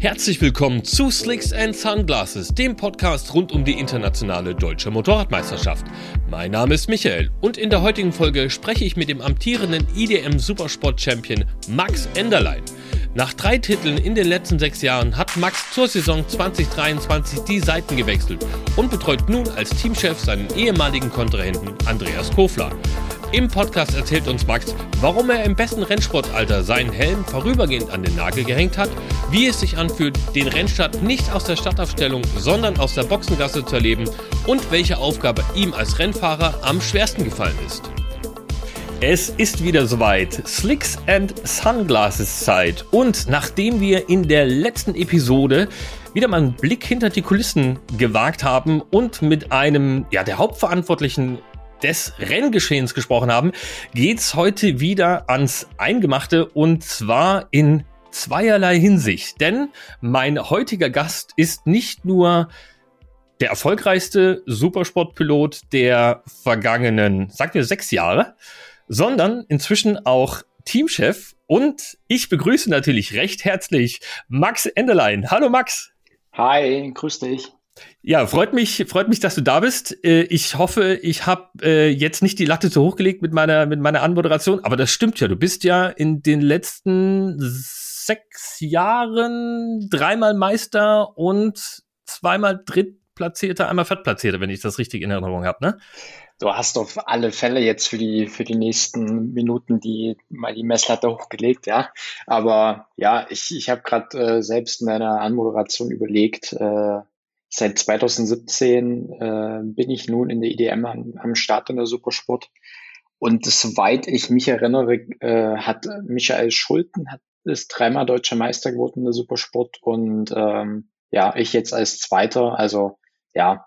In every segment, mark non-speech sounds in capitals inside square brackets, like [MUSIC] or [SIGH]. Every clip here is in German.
Herzlich willkommen zu Slicks and Sunglasses, dem Podcast rund um die internationale deutsche Motorradmeisterschaft. Mein Name ist Michael und in der heutigen Folge spreche ich mit dem amtierenden IDM Supersport Champion Max Enderlein. Nach drei Titeln in den letzten sechs Jahren hat Max zur Saison 2023 die Seiten gewechselt und betreut nun als Teamchef seinen ehemaligen Kontrahenten Andreas Kofler. Im Podcast erzählt uns Max, warum er im besten Rennsportalter seinen Helm vorübergehend an den Nagel gehängt hat, wie es sich anfühlt, den Rennstart nicht aus der Startaufstellung, sondern aus der Boxengasse zu erleben und welche Aufgabe ihm als Rennfahrer am schwersten gefallen ist. Es ist wieder soweit. Slicks and Sunglasses Zeit. Und nachdem wir in der letzten Episode wieder mal einen Blick hinter die Kulissen gewagt haben und mit einem, ja, der Hauptverantwortlichen des Renngeschehens gesprochen haben, geht's heute wieder ans Eingemachte und zwar in zweierlei Hinsicht. Denn mein heutiger Gast ist nicht nur der erfolgreichste Supersportpilot der vergangenen, sagen wir, sechs Jahre, sondern inzwischen auch Teamchef und ich begrüße natürlich recht herzlich Max Enderlein. Hallo Max. Hi, grüß dich. Ja, freut mich, freut mich, dass du da bist. Äh, ich hoffe, ich habe äh, jetzt nicht die Latte zu hoch gelegt mit meiner mit meiner Anmoderation, aber das stimmt ja. Du bist ja in den letzten sechs Jahren dreimal Meister und zweimal Drittplatzierter, einmal Viertplatzierter, wenn ich das richtig in Erinnerung habe, ne? Du hast auf alle Fälle jetzt für die für die nächsten Minuten die mal die Messlatte hochgelegt, ja. Aber ja, ich ich habe gerade äh, selbst in einer Anmoderation überlegt. Äh, Seit 2017 äh, bin ich nun in der IDM am, am Start in der Supersport. Und soweit ich mich erinnere, äh, hat Michael Schulten hat, ist dreimal deutscher Meister geworden in der Supersport und ähm, ja, ich jetzt als Zweiter. Also ja,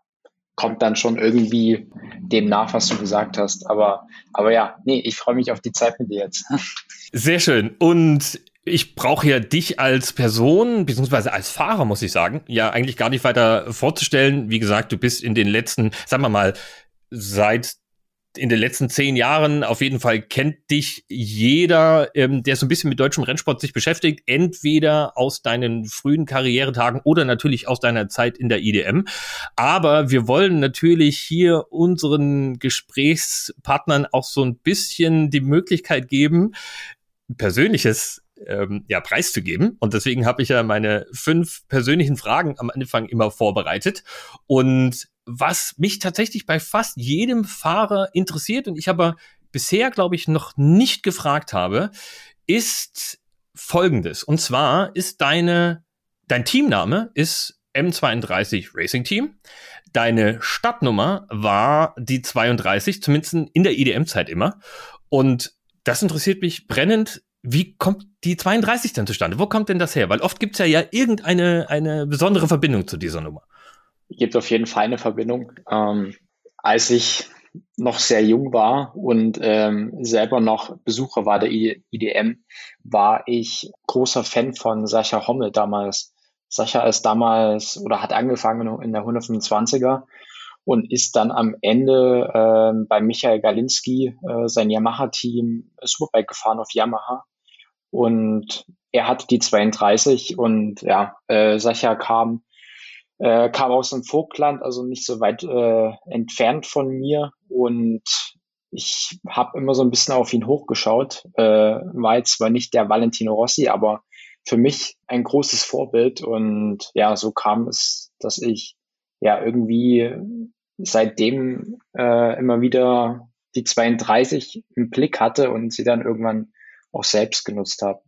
kommt dann schon irgendwie dem nach, was du gesagt hast. Aber, aber ja, nee, ich freue mich auf die Zeit mit dir jetzt. [LAUGHS] Sehr schön. Und ich brauche ja dich als Person, beziehungsweise als Fahrer, muss ich sagen, ja eigentlich gar nicht weiter vorzustellen. Wie gesagt, du bist in den letzten, sagen wir mal, seit in den letzten zehn Jahren auf jeden Fall kennt dich jeder, ähm, der so ein bisschen mit deutschem Rennsport sich beschäftigt, entweder aus deinen frühen Karrieretagen oder natürlich aus deiner Zeit in der IDM. Aber wir wollen natürlich hier unseren Gesprächspartnern auch so ein bisschen die Möglichkeit geben, Persönliches ähm, ja, preiszugeben. Und deswegen habe ich ja meine fünf persönlichen Fragen am Anfang immer vorbereitet. Und was mich tatsächlich bei fast jedem Fahrer interessiert und ich aber bisher, glaube ich, noch nicht gefragt habe, ist folgendes. Und zwar ist deine, dein Teamname ist M32 Racing Team. Deine Stadtnummer war die 32, zumindest in der IDM-Zeit immer. Und das interessiert mich brennend. Wie kommt die 32 dann zustande? Wo kommt denn das her? Weil oft gibt's ja ja irgendeine eine besondere Verbindung zu dieser Nummer. Gibt auf jeden Fall eine Verbindung. Ähm, als ich noch sehr jung war und ähm, selber noch Besucher war der IDM, war ich großer Fan von Sascha Hommel damals. Sascha ist damals oder hat angefangen in der 125er und ist dann am Ende äh, bei Michael Galinski äh, sein Yamaha-Team Superbike gefahren auf Yamaha und er hatte die 32 und ja, äh, Sacha kam, äh, kam aus dem Vogtland, also nicht so weit äh, entfernt von mir. Und ich habe immer so ein bisschen auf ihn hochgeschaut. Äh, war jetzt zwar nicht der Valentino Rossi, aber für mich ein großes Vorbild. Und ja, so kam es, dass ich ja irgendwie seitdem äh, immer wieder die 32 im Blick hatte und sie dann irgendwann auch selbst genutzt habe.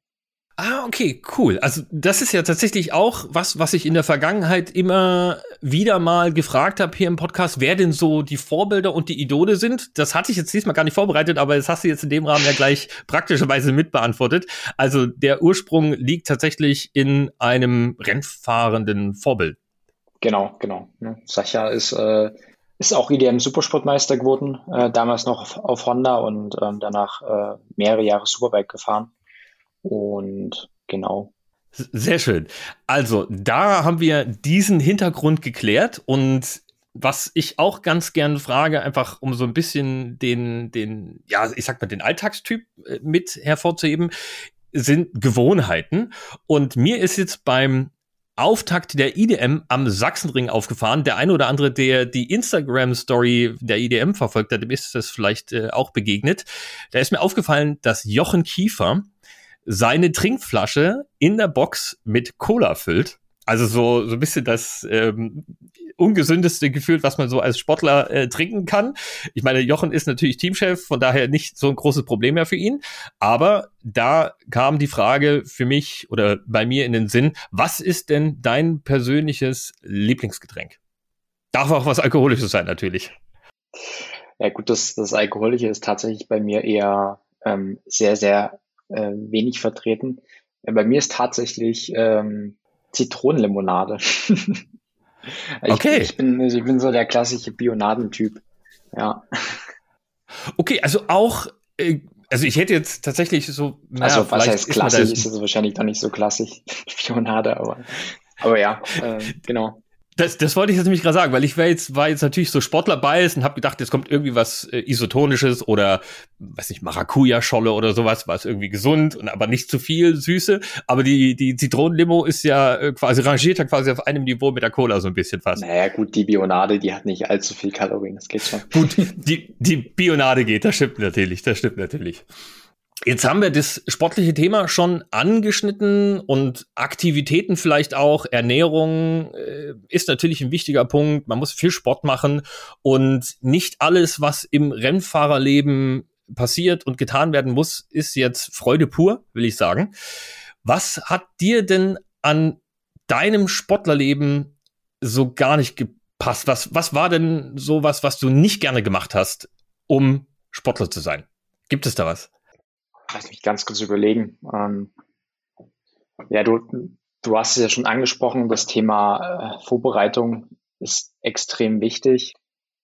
Ah, okay, cool. Also das ist ja tatsächlich auch was, was ich in der Vergangenheit immer wieder mal gefragt habe hier im Podcast, wer denn so die Vorbilder und die Idole sind. Das hatte ich jetzt diesmal gar nicht vorbereitet, aber das hast du jetzt in dem Rahmen ja gleich praktischerweise mitbeantwortet. Also der Ursprung liegt tatsächlich in einem rennfahrenden Vorbild. Genau, genau. Sacha ist äh, ist auch IDM Supersportmeister geworden, äh, damals noch auf, Honda und ähm, danach äh, mehrere Jahre Superbike gefahren. Und genau. Sehr schön. Also, da haben wir diesen Hintergrund geklärt und was ich auch ganz gern frage, einfach um so ein bisschen den, den, ja, ich sag mal, den Alltagstyp äh, mit hervorzuheben, sind Gewohnheiten. Und mir ist jetzt beim Auftakt der IDM am Sachsenring aufgefahren. Der eine oder andere, der die Instagram-Story der IDM verfolgt hat, dem ist das vielleicht äh, auch begegnet. Da ist mir aufgefallen, dass Jochen Kiefer seine Trinkflasche in der Box mit Cola füllt. Also so, so ein bisschen das ähm, ungesündeste Gefühl, was man so als Sportler äh, trinken kann. Ich meine, Jochen ist natürlich Teamchef, von daher nicht so ein großes Problem mehr für ihn. Aber da kam die Frage für mich oder bei mir in den Sinn, was ist denn dein persönliches Lieblingsgetränk? Darf auch was Alkoholisches sein, natürlich. Ja gut, das, das Alkoholische ist tatsächlich bei mir eher ähm, sehr, sehr äh, wenig vertreten. Bei mir ist tatsächlich ähm, Zitronenlimonade. [LAUGHS] ich, okay. Ich bin, ich bin so der klassische Bionadentyp. Ja. Okay, also auch, äh, also ich hätte jetzt tatsächlich so. Naja, also was heißt klassisch? Ist, ist es wahrscheinlich doch nicht so klassisch, [LAUGHS] Bionade, aber, aber ja, äh, [LAUGHS] genau. Das, das wollte ich jetzt nämlich gerade sagen, weil ich war jetzt, war jetzt natürlich so Sportler bei und habe gedacht, jetzt kommt irgendwie was äh, Isotonisches oder, weiß nicht, Maracuja-Scholle oder sowas, was irgendwie gesund und aber nicht zu viel Süße. Aber die, die Zitronenlimo ist ja äh, quasi rangiert ja quasi auf einem Niveau mit der Cola so ein bisschen fast. Naja, gut, die Bionade, die hat nicht allzu viel Kalorien, das geht schon. Gut, die, die Bionade geht, das stimmt natürlich, das stimmt natürlich. Jetzt haben wir das sportliche Thema schon angeschnitten und Aktivitäten vielleicht auch. Ernährung äh, ist natürlich ein wichtiger Punkt. Man muss viel Sport machen und nicht alles, was im Rennfahrerleben passiert und getan werden muss, ist jetzt Freude pur, will ich sagen. Was hat dir denn an deinem Sportlerleben so gar nicht gepasst? Was, was war denn so was, was du nicht gerne gemacht hast, um Sportler zu sein? Gibt es da was? Lass mich ganz kurz überlegen. Ähm, ja, du, du hast es ja schon angesprochen, das Thema äh, Vorbereitung ist extrem wichtig.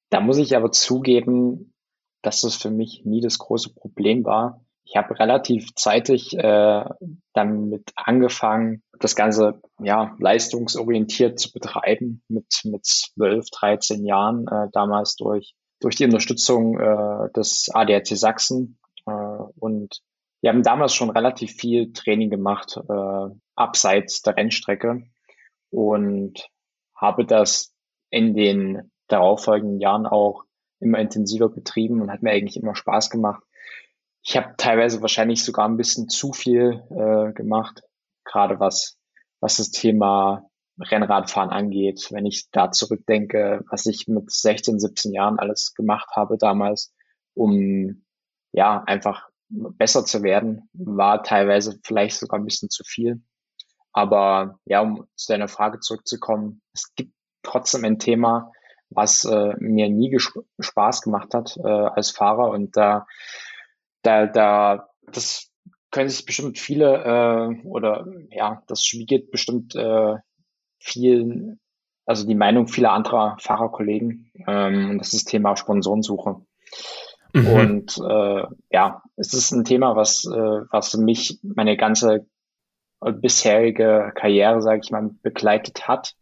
Da muss ich aber zugeben, dass das für mich nie das große Problem war. Ich habe relativ zeitig äh, damit angefangen, das Ganze ja leistungsorientiert zu betreiben mit mit 12, 13 Jahren äh, damals durch durch die Unterstützung äh, des ADAC Sachsen äh, und wir haben damals schon relativ viel Training gemacht, äh, abseits der Rennstrecke und habe das in den darauffolgenden Jahren auch immer intensiver betrieben und hat mir eigentlich immer Spaß gemacht. Ich habe teilweise wahrscheinlich sogar ein bisschen zu viel äh, gemacht, gerade was, was das Thema Rennradfahren angeht. Wenn ich da zurückdenke, was ich mit 16, 17 Jahren alles gemacht habe damals, um ja einfach besser zu werden, war teilweise vielleicht sogar ein bisschen zu viel. Aber ja, um zu deiner Frage zurückzukommen, es gibt trotzdem ein Thema, was äh, mir nie Spaß gemacht hat äh, als Fahrer und da, da, da, das können sich bestimmt viele äh, oder ja, das spiegelt bestimmt äh, vielen, also die Meinung vieler anderer Fahrerkollegen ähm, und das ist das Thema Sponsorensuche. Mhm. Und äh, ja, es ist ein Thema, was, äh, was mich meine ganze bisherige Karriere, sage ich mal, begleitet hat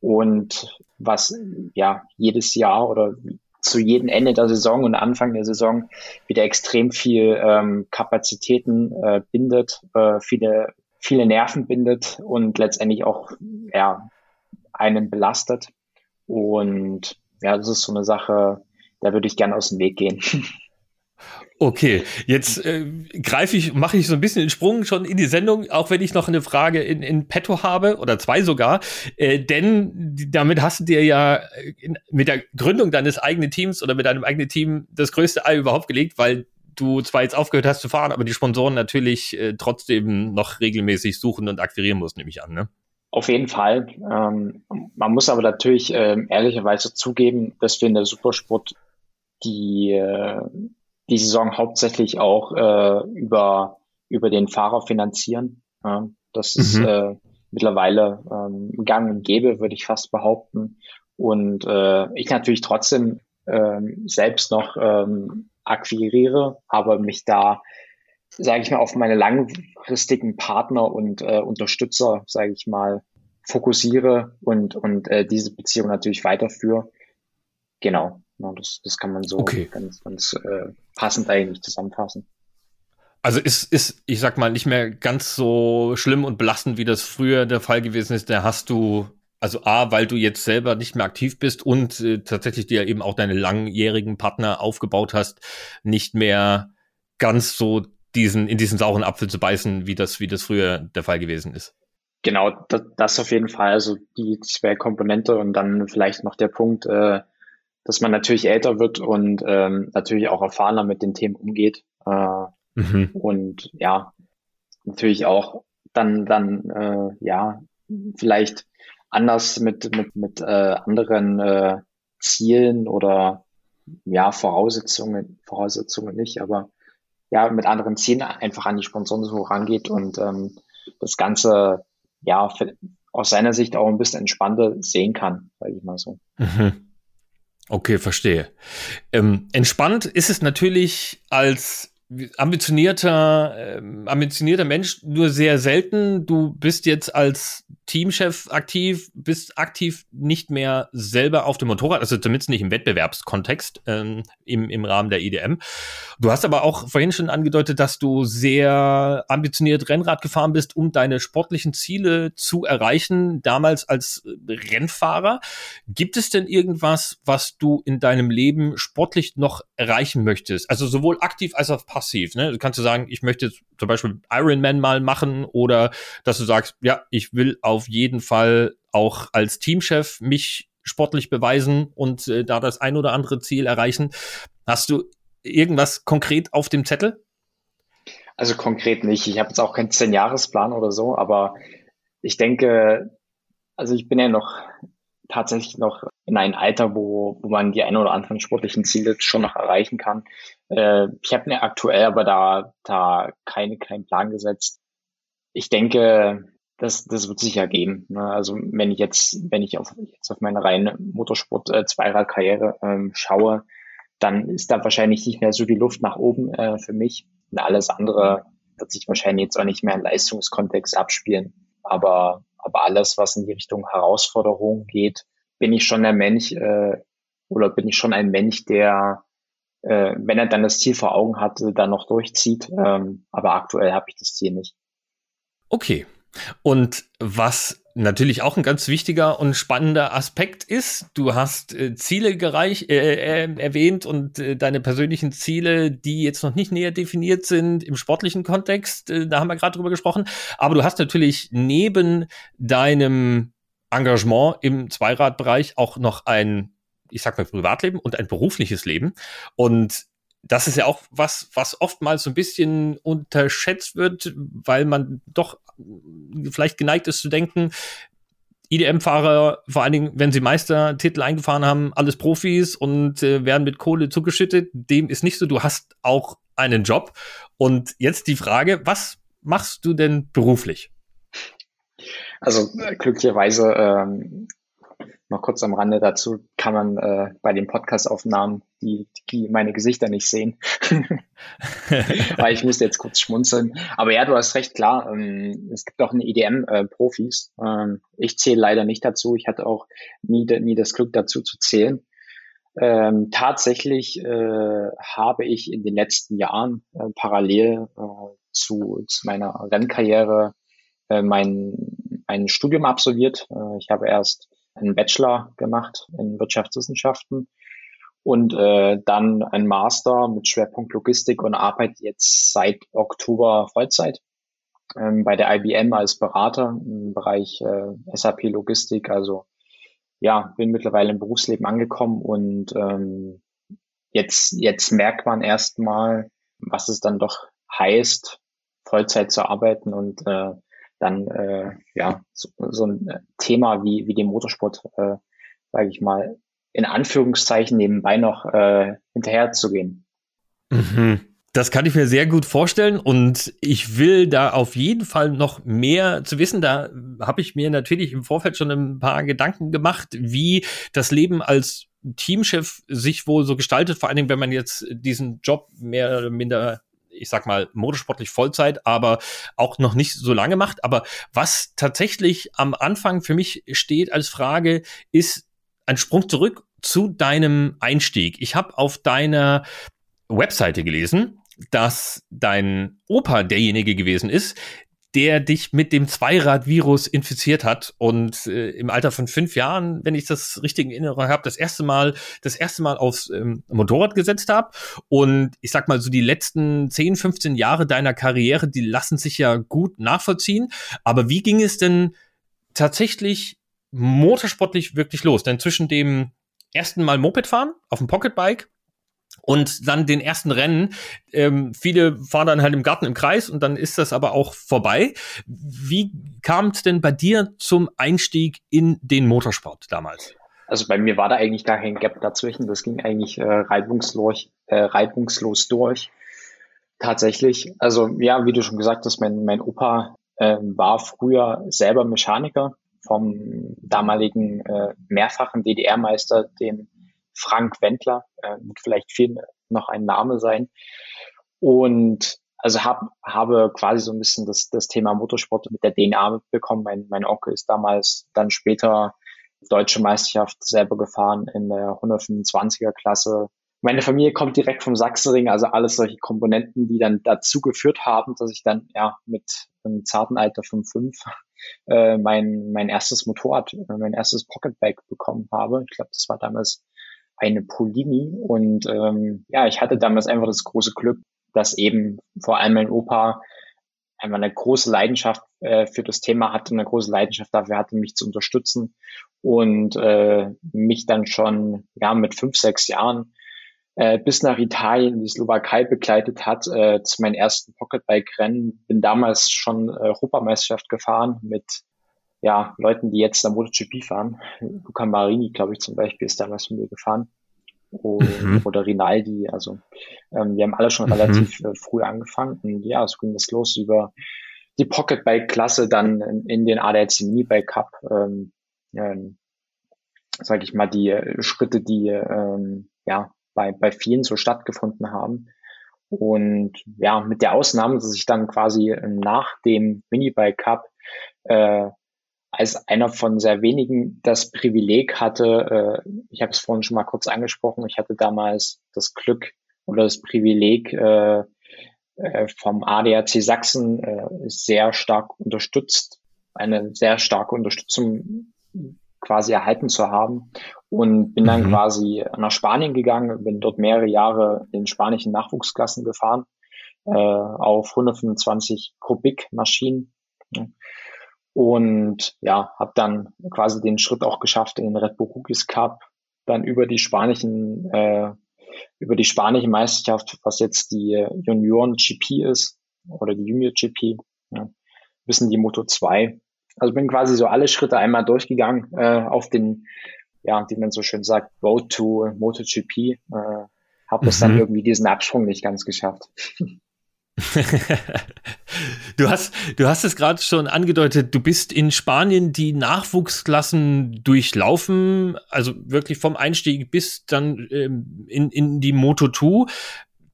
und was ja jedes Jahr oder zu jedem Ende der Saison und Anfang der Saison wieder extrem viel ähm, Kapazitäten äh, bindet, äh, viele viele Nerven bindet und letztendlich auch ja einen belastet und ja, das ist so eine Sache, da würde ich gerne aus dem Weg gehen. Okay, jetzt äh, greife ich, mache ich so ein bisschen den Sprung schon in die Sendung, auch wenn ich noch eine Frage in, in petto habe oder zwei sogar. Äh, denn damit hast du dir ja in, mit der Gründung deines eigenen Teams oder mit deinem eigenen Team das größte Ei überhaupt gelegt, weil du zwar jetzt aufgehört hast zu fahren, aber die Sponsoren natürlich äh, trotzdem noch regelmäßig suchen und akquirieren musst, nehme ich an, ne? Auf jeden Fall. Ähm, man muss aber natürlich äh, ehrlicherweise zugeben, dass wir in der Supersport die, äh, die Saison hauptsächlich auch äh, über, über den Fahrer finanzieren. Ja, das mhm. ist äh, mittlerweile ähm, gang und gäbe, würde ich fast behaupten. Und äh, ich natürlich trotzdem ähm, selbst noch ähm, akquiriere, aber mich da, sage ich mal, auf meine langfristigen Partner und äh, Unterstützer, sage ich mal, fokussiere und, und äh, diese Beziehung natürlich weiterführe. Genau. Ja, das, das kann man so okay. ganz, ganz äh, passend eigentlich zusammenfassen. Also ist, ist, ich sag mal, nicht mehr ganz so schlimm und belastend, wie das früher der Fall gewesen ist. Da hast du, also A, weil du jetzt selber nicht mehr aktiv bist und äh, tatsächlich dir eben auch deine langjährigen Partner aufgebaut hast, nicht mehr ganz so diesen, in diesen sauren Apfel zu beißen, wie das, wie das früher der Fall gewesen ist. Genau, das, das auf jeden Fall. Also die zwei Komponente und dann vielleicht noch der Punkt, äh, dass man natürlich älter wird und ähm, natürlich auch erfahrener mit den Themen umgeht. Äh, mhm. Und ja, natürlich auch dann, dann äh, ja, vielleicht anders mit, mit, mit äh, anderen äh, Zielen oder ja, Voraussetzungen, Voraussetzungen nicht, aber ja, mit anderen Zielen einfach an die Sponsoren so rangeht und ähm, das Ganze ja aus seiner Sicht auch ein bisschen entspannter sehen kann, sage ich mal so. Mhm. Okay, verstehe. Ähm, entspannt ist es natürlich als ambitionierter, äh, ambitionierter Mensch nur sehr selten. Du bist jetzt als Teamchef aktiv, bist aktiv nicht mehr selber auf dem Motorrad, also zumindest nicht im Wettbewerbskontext ähm, im, im Rahmen der IDM. Du hast aber auch vorhin schon angedeutet, dass du sehr ambitioniert Rennrad gefahren bist, um deine sportlichen Ziele zu erreichen, damals als Rennfahrer. Gibt es denn irgendwas, was du in deinem Leben sportlich noch erreichen möchtest? Also sowohl aktiv als auch passiv. Ne? Du kannst du sagen, ich möchte zum Beispiel Ironman mal machen oder dass du sagst, ja, ich will auf jeden Fall auch als Teamchef mich sportlich beweisen und äh, da das ein oder andere Ziel erreichen. Hast du irgendwas konkret auf dem Zettel? Also konkret nicht. Ich habe jetzt auch keinen Zehn-Jahres-Plan oder so, aber ich denke, also ich bin ja noch tatsächlich noch in einem Alter, wo, wo man die ein oder anderen sportlichen Ziele schon noch erreichen kann. Äh, ich habe mir aktuell aber da, da keine, keinen Plan gesetzt. Ich denke, das, das wird sich ergeben. Ne? Also wenn ich jetzt, wenn ich auf, jetzt auf meine reine Motorsport-Zweiradkarriere äh, ähm, schaue, dann ist da wahrscheinlich nicht mehr so die Luft nach oben äh, für mich. Und alles andere wird sich wahrscheinlich jetzt auch nicht mehr im Leistungskontext abspielen. Aber, aber alles, was in die Richtung Herausforderung geht, bin ich schon der Mensch äh, oder bin ich schon ein Mensch, der, äh, wenn er dann das Ziel vor Augen hat, dann noch durchzieht. Ähm, aber aktuell habe ich das Ziel nicht. Okay, und was natürlich auch ein ganz wichtiger und spannender Aspekt ist, du hast äh, Ziele gereich, äh, äh, erwähnt und äh, deine persönlichen Ziele, die jetzt noch nicht näher definiert sind im sportlichen Kontext, äh, da haben wir gerade drüber gesprochen, aber du hast natürlich neben deinem Engagement im Zweiradbereich auch noch ein ich sag mal Privatleben und ein berufliches Leben. Und das ist ja auch was, was oftmals so ein bisschen unterschätzt wird, weil man doch vielleicht geneigt ist zu denken, IDM-Fahrer, vor allen Dingen, wenn sie Meistertitel eingefahren haben, alles Profis und äh, werden mit Kohle zugeschüttet. Dem ist nicht so. Du hast auch einen Job. Und jetzt die Frage, was machst du denn beruflich? Also äh, glücklicherweise ähm, noch kurz am Rande dazu kann man äh, bei den Podcast-Aufnahmen die, die meine Gesichter nicht sehen. [LAUGHS] Weil ich musste jetzt kurz schmunzeln. Aber ja, du hast recht, klar. Ähm, es gibt auch eine EDM-Profis. Äh, ähm, ich zähle leider nicht dazu. Ich hatte auch nie, nie das Glück dazu zu zählen. Ähm, tatsächlich äh, habe ich in den letzten Jahren äh, parallel äh, zu, zu meiner Rennkarriere äh, mein, ein Studium absolviert. Äh, ich habe erst einen Bachelor gemacht in Wirtschaftswissenschaften und äh, dann ein Master mit Schwerpunkt Logistik und arbeite jetzt seit Oktober Vollzeit ähm, bei der IBM als Berater im Bereich äh, SAP Logistik. Also ja, bin mittlerweile im Berufsleben angekommen und ähm, jetzt, jetzt merkt man erstmal, was es dann doch heißt, Vollzeit zu arbeiten und äh, dann äh, ja so, so ein äh, Thema wie wie dem Motorsport, äh, sage ich mal, in Anführungszeichen nebenbei noch äh, hinterher zu gehen. Mhm. Das kann ich mir sehr gut vorstellen und ich will da auf jeden Fall noch mehr zu wissen. Da habe ich mir natürlich im Vorfeld schon ein paar Gedanken gemacht, wie das Leben als Teamchef sich wohl so gestaltet, vor allen Dingen, wenn man jetzt diesen Job mehr oder minder ich sag mal, motorsportlich Vollzeit, aber auch noch nicht so lange macht. Aber was tatsächlich am Anfang für mich steht als Frage, ist ein Sprung zurück zu deinem Einstieg. Ich habe auf deiner Webseite gelesen, dass dein Opa derjenige gewesen ist, der dich mit dem Zweirad-Virus infiziert hat und äh, im Alter von fünf Jahren, wenn ich das richtig in Erinnerung habe, das erste Mal, das erste Mal aufs ähm, Motorrad gesetzt habe. Und ich sag mal so, die letzten 10, 15 Jahre deiner Karriere, die lassen sich ja gut nachvollziehen. Aber wie ging es denn tatsächlich motorsportlich wirklich los? Denn zwischen dem ersten Mal Moped fahren auf dem Pocketbike und dann den ersten Rennen. Ähm, viele fahren dann halt im Garten im Kreis und dann ist das aber auch vorbei. Wie kam es denn bei dir zum Einstieg in den Motorsport damals? Also bei mir war da eigentlich gar kein Gap dazwischen. Das ging eigentlich äh, reibungslos, äh, reibungslos durch. Tatsächlich. Also ja, wie du schon gesagt hast, mein, mein Opa äh, war früher selber Mechaniker vom damaligen äh, mehrfachen DDR-Meister, dem Frank Wendler, äh, wird vielleicht viel noch ein Name sein. Und also hab, habe quasi so ein bisschen das, das Thema Motorsport mit der DNA mitbekommen. Mein, mein Onkel ist damals dann später deutsche Meisterschaft selber gefahren in der 125er Klasse. Meine Familie kommt direkt vom Sachsenring, also alles solche Komponenten, die dann dazu geführt haben, dass ich dann ja mit einem zarten Alter von fünf äh, mein, mein erstes Motorrad, äh, mein erstes Pocketbike bekommen habe. Ich glaube, das war damals eine Polini. Und ähm, ja, ich hatte damals einfach das große Glück, dass eben vor allem mein Opa einfach eine große Leidenschaft äh, für das Thema hatte, eine große Leidenschaft dafür hatte, mich zu unterstützen und äh, mich dann schon ja mit fünf, sechs Jahren äh, bis nach Italien die Slowakei begleitet hat äh, zu meinem ersten Pocketbike-Rennen. Bin damals schon äh, Europameisterschaft gefahren mit ja, Leuten, die jetzt der MotoGP fahren. Luca Marini, glaube ich, zum Beispiel, ist damals mit mir gefahren. Und, mhm. Oder Rinaldi. Also ähm, wir haben alle schon mhm. relativ äh, früh angefangen. Und ja, so ging das los über die Pocketbike-Klasse, dann in, in den ADAC Minibike Cup. Ähm, ähm, sage ich mal, die äh, Schritte, die ähm, ja bei, bei vielen so stattgefunden haben. Und ja, mit der Ausnahme, dass ich dann quasi nach dem Minibike Cup äh, als einer von sehr wenigen das Privileg hatte, äh, ich habe es vorhin schon mal kurz angesprochen, ich hatte damals das Glück oder das Privileg, äh, äh, vom ADAC Sachsen äh, sehr stark unterstützt, eine sehr starke Unterstützung quasi erhalten zu haben und bin dann mhm. quasi nach Spanien gegangen, bin dort mehrere Jahre in spanischen Nachwuchsklassen gefahren äh, auf 125 Kubik Maschinen und ja, habe dann quasi den Schritt auch geschafft in den Red Bull Rookies Cup, dann über die spanischen, äh, über die spanische Meisterschaft, was jetzt die Junioren GP ist oder die Junior GP, ja, bis in die Moto 2. Also bin quasi so alle Schritte einmal durchgegangen äh, auf den, ja, wie man so schön sagt, Road to MotoGP. Äh, habe es mhm. dann irgendwie diesen Absprung nicht ganz geschafft. [LAUGHS] du hast, du hast es gerade schon angedeutet, du bist in Spanien die Nachwuchsklassen durchlaufen, also wirklich vom Einstieg bis dann ähm, in, in die Moto 2,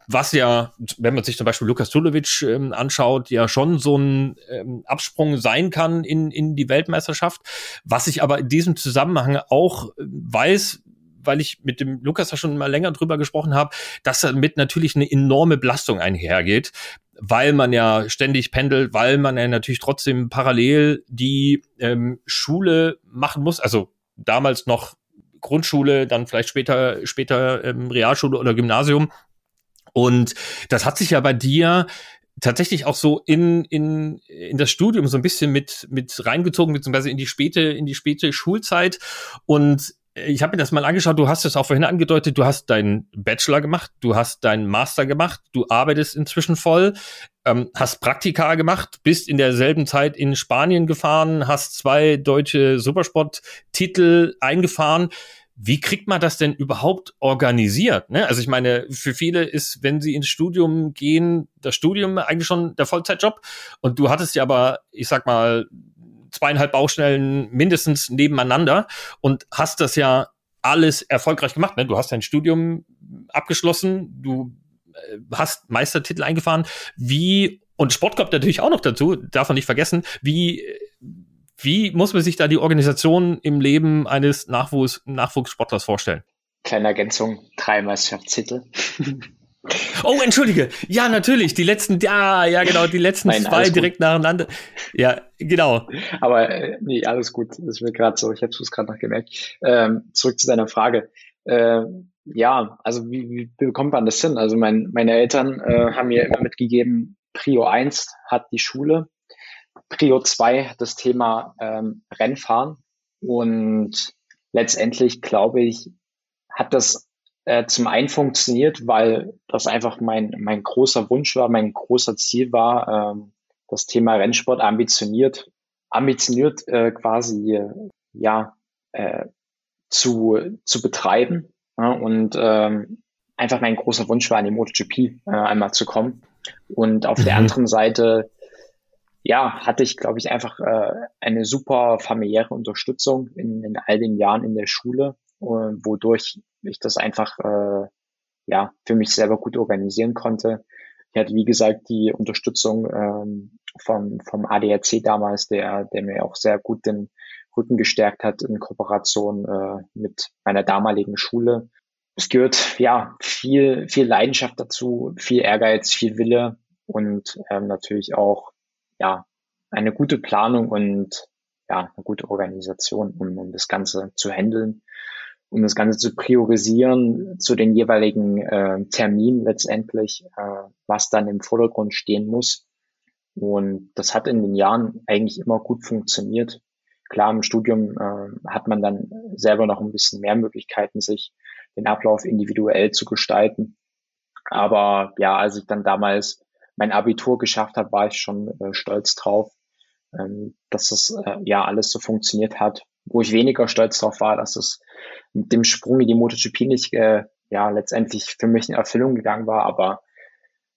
was ja, wenn man sich zum Beispiel Lukas Tulovic ähm, anschaut, ja schon so ein ähm, Absprung sein kann in, in die Weltmeisterschaft. Was ich aber in diesem Zusammenhang auch äh, weiß, weil ich mit dem Lukas da schon mal länger drüber gesprochen habe, dass damit natürlich eine enorme Belastung einhergeht, weil man ja ständig pendelt, weil man ja natürlich trotzdem parallel die ähm, Schule machen muss, also damals noch Grundschule, dann vielleicht später später ähm, Realschule oder Gymnasium. Und das hat sich ja bei dir tatsächlich auch so in, in, in das Studium so ein bisschen mit, mit reingezogen, beziehungsweise in die späte, in die späte Schulzeit. Und ich habe mir das mal angeschaut, du hast es auch vorhin angedeutet, du hast deinen Bachelor gemacht, du hast deinen Master gemacht, du arbeitest inzwischen voll, ähm, hast Praktika gemacht, bist in derselben Zeit in Spanien gefahren, hast zwei deutsche Supersport-Titel eingefahren. Wie kriegt man das denn überhaupt organisiert? Ne? Also ich meine, für viele ist, wenn sie ins Studium gehen, das Studium eigentlich schon der Vollzeitjob. Und du hattest ja aber, ich sag mal, zweieinhalb Baustellen mindestens nebeneinander und hast das ja alles erfolgreich gemacht. Ne? Du hast dein Studium abgeschlossen, du äh, hast Meistertitel eingefahren. Wie, und Sport kommt natürlich auch noch dazu, darf man nicht vergessen, wie, wie muss man sich da die Organisation im Leben eines Nachwuchs, Nachwuchssportlers vorstellen? Kleine Ergänzung, drei Meisterschaftstitel. [LAUGHS] Oh, entschuldige. Ja, natürlich. Die letzten, ja, ja, genau, die letzten Nein, zwei direkt nacheinander. Ja, genau. Aber äh, nee, alles gut. Das ist mir gerade so. Ich habe es gerade noch gemerkt. Ähm, zurück zu deiner Frage. Äh, ja, also wie, wie bekommt man das hin? Also mein, meine Eltern äh, haben mir immer mitgegeben, Prio 1 hat die Schule, Prio 2 hat das Thema ähm, Rennfahren und letztendlich glaube ich, hat das äh, zum einen funktioniert, weil das einfach mein, mein großer Wunsch war, mein großer Ziel war, ähm, das Thema Rennsport ambitioniert, ambitioniert äh, quasi ja äh, zu, zu betreiben ja, und ähm, einfach mein großer Wunsch war, in die MotoGP äh, einmal zu kommen. Und auf mhm. der anderen Seite, ja, hatte ich, glaube ich, einfach äh, eine super familiäre Unterstützung in, in all den Jahren in der Schule, äh, wodurch ich das einfach äh, ja für mich selber gut organisieren konnte. Ich hatte, wie gesagt, die Unterstützung ähm, vom, vom ADAC damals, der, der mir auch sehr gut den Rücken gestärkt hat in Kooperation äh, mit meiner damaligen Schule. Es gehört ja viel, viel Leidenschaft dazu, viel Ehrgeiz, viel Wille und ähm, natürlich auch ja eine gute Planung und ja eine gute Organisation, um, um das Ganze zu handeln, um das Ganze zu priorisieren zu den jeweiligen äh, Terminen letztendlich, äh, was dann im Vordergrund stehen muss. Und das hat in den Jahren eigentlich immer gut funktioniert. Klar, im Studium äh, hat man dann selber noch ein bisschen mehr Möglichkeiten, sich den Ablauf individuell zu gestalten. Aber ja, als ich dann damals mein Abitur geschafft habe, war ich schon äh, stolz drauf, ähm, dass das äh, ja alles so funktioniert hat. Wo ich weniger stolz drauf war, dass es mit dem Sprung in die MotoGP nicht äh, ja letztendlich für mich in Erfüllung gegangen war. Aber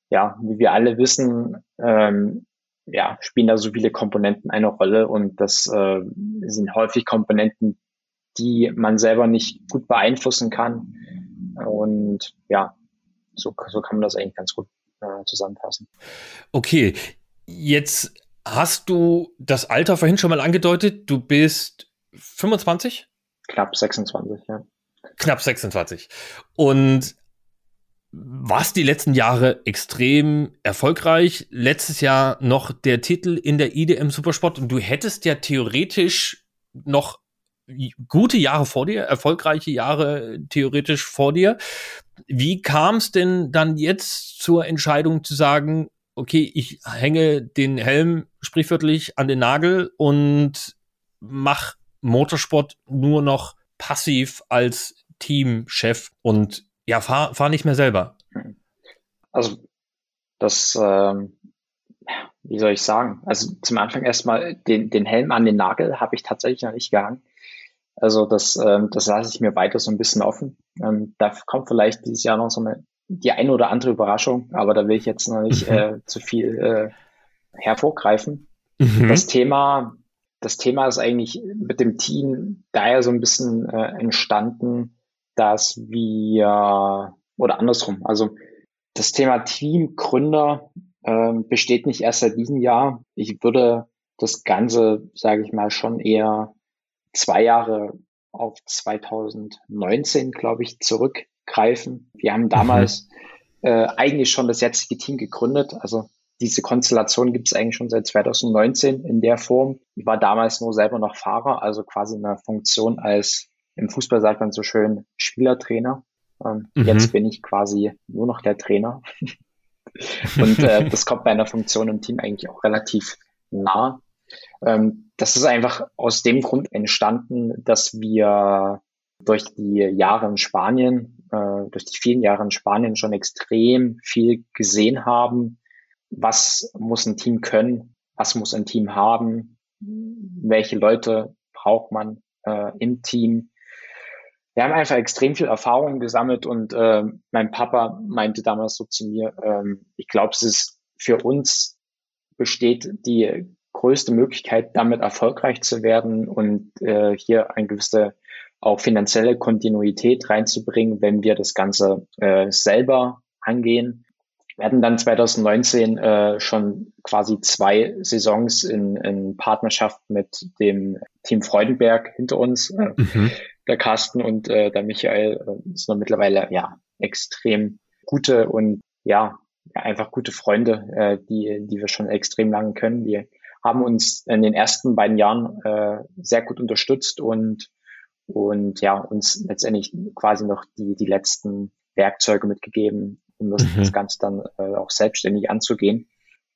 ja, wie wir alle wissen, ähm, ja, spielen da so viele Komponenten eine Rolle und das äh, sind häufig Komponenten, die man selber nicht gut beeinflussen kann. Und ja, so, so kann man das eigentlich ganz gut äh, zusammenfassen. Okay, jetzt hast du das Alter vorhin schon mal angedeutet. Du bist 25? Knapp 26, ja. Knapp 26. Und warst die letzten Jahre extrem erfolgreich. Letztes Jahr noch der Titel in der IDM Supersport und du hättest ja theoretisch noch gute Jahre vor dir, erfolgreiche Jahre theoretisch vor dir. Wie kam es denn dann jetzt zur Entscheidung zu sagen, okay, ich hänge den Helm sprichwörtlich an den Nagel und mach Motorsport nur noch passiv als Teamchef und ja, fahr, fahr nicht mehr selber. Also das, ähm, wie soll ich sagen? Also zum Anfang erstmal den, den Helm an den Nagel habe ich tatsächlich noch nicht gehangen. Also das, ähm, das lasse ich mir weiter so ein bisschen offen. Ähm, da kommt vielleicht dieses Jahr noch so eine die eine oder andere Überraschung, aber da will ich jetzt noch nicht mhm. äh, zu viel äh, hervorgreifen. Mhm. Das Thema, das Thema ist eigentlich mit dem Team daher so ein bisschen äh, entstanden, dass wir, oder andersrum, also das Thema Teamgründer äh, besteht nicht erst seit diesem Jahr. Ich würde das Ganze, sage ich mal, schon eher zwei Jahre auf 2019, glaube ich, zurückgreifen. Wir haben damals mhm. äh, eigentlich schon das jetzige Team gegründet. Also diese Konstellation gibt es eigentlich schon seit 2019 in der Form. Ich war damals nur selber noch Fahrer, also quasi eine Funktion als im Fußball sagt man so schön Spielertrainer. Ähm, mhm. Jetzt bin ich quasi nur noch der Trainer. [LAUGHS] Und äh, das kommt bei einer Funktion im Team eigentlich auch relativ nah. Ähm, das ist einfach aus dem Grund entstanden, dass wir durch die Jahre in Spanien, äh, durch die vielen Jahre in Spanien schon extrem viel gesehen haben. Was muss ein Team können? Was muss ein Team haben? Welche Leute braucht man äh, im Team? wir haben einfach extrem viel Erfahrung gesammelt und äh, mein Papa meinte damals so zu mir, ähm, ich glaube, es ist für uns besteht die größte Möglichkeit, damit erfolgreich zu werden und äh, hier eine gewisse auch finanzielle Kontinuität reinzubringen, wenn wir das Ganze äh, selber angehen. Wir hatten dann 2019 äh, schon quasi zwei Saisons in, in Partnerschaft mit dem Team Freudenberg hinter uns. Äh, mhm der Carsten und äh, der Michael äh, sind mittlerweile ja extrem gute und ja, einfach gute Freunde, äh, die, die wir schon extrem lange können. Wir haben uns in den ersten beiden Jahren äh, sehr gut unterstützt und, und ja, uns letztendlich quasi noch die, die letzten Werkzeuge mitgegeben, um das, mhm. das Ganze dann äh, auch selbstständig anzugehen.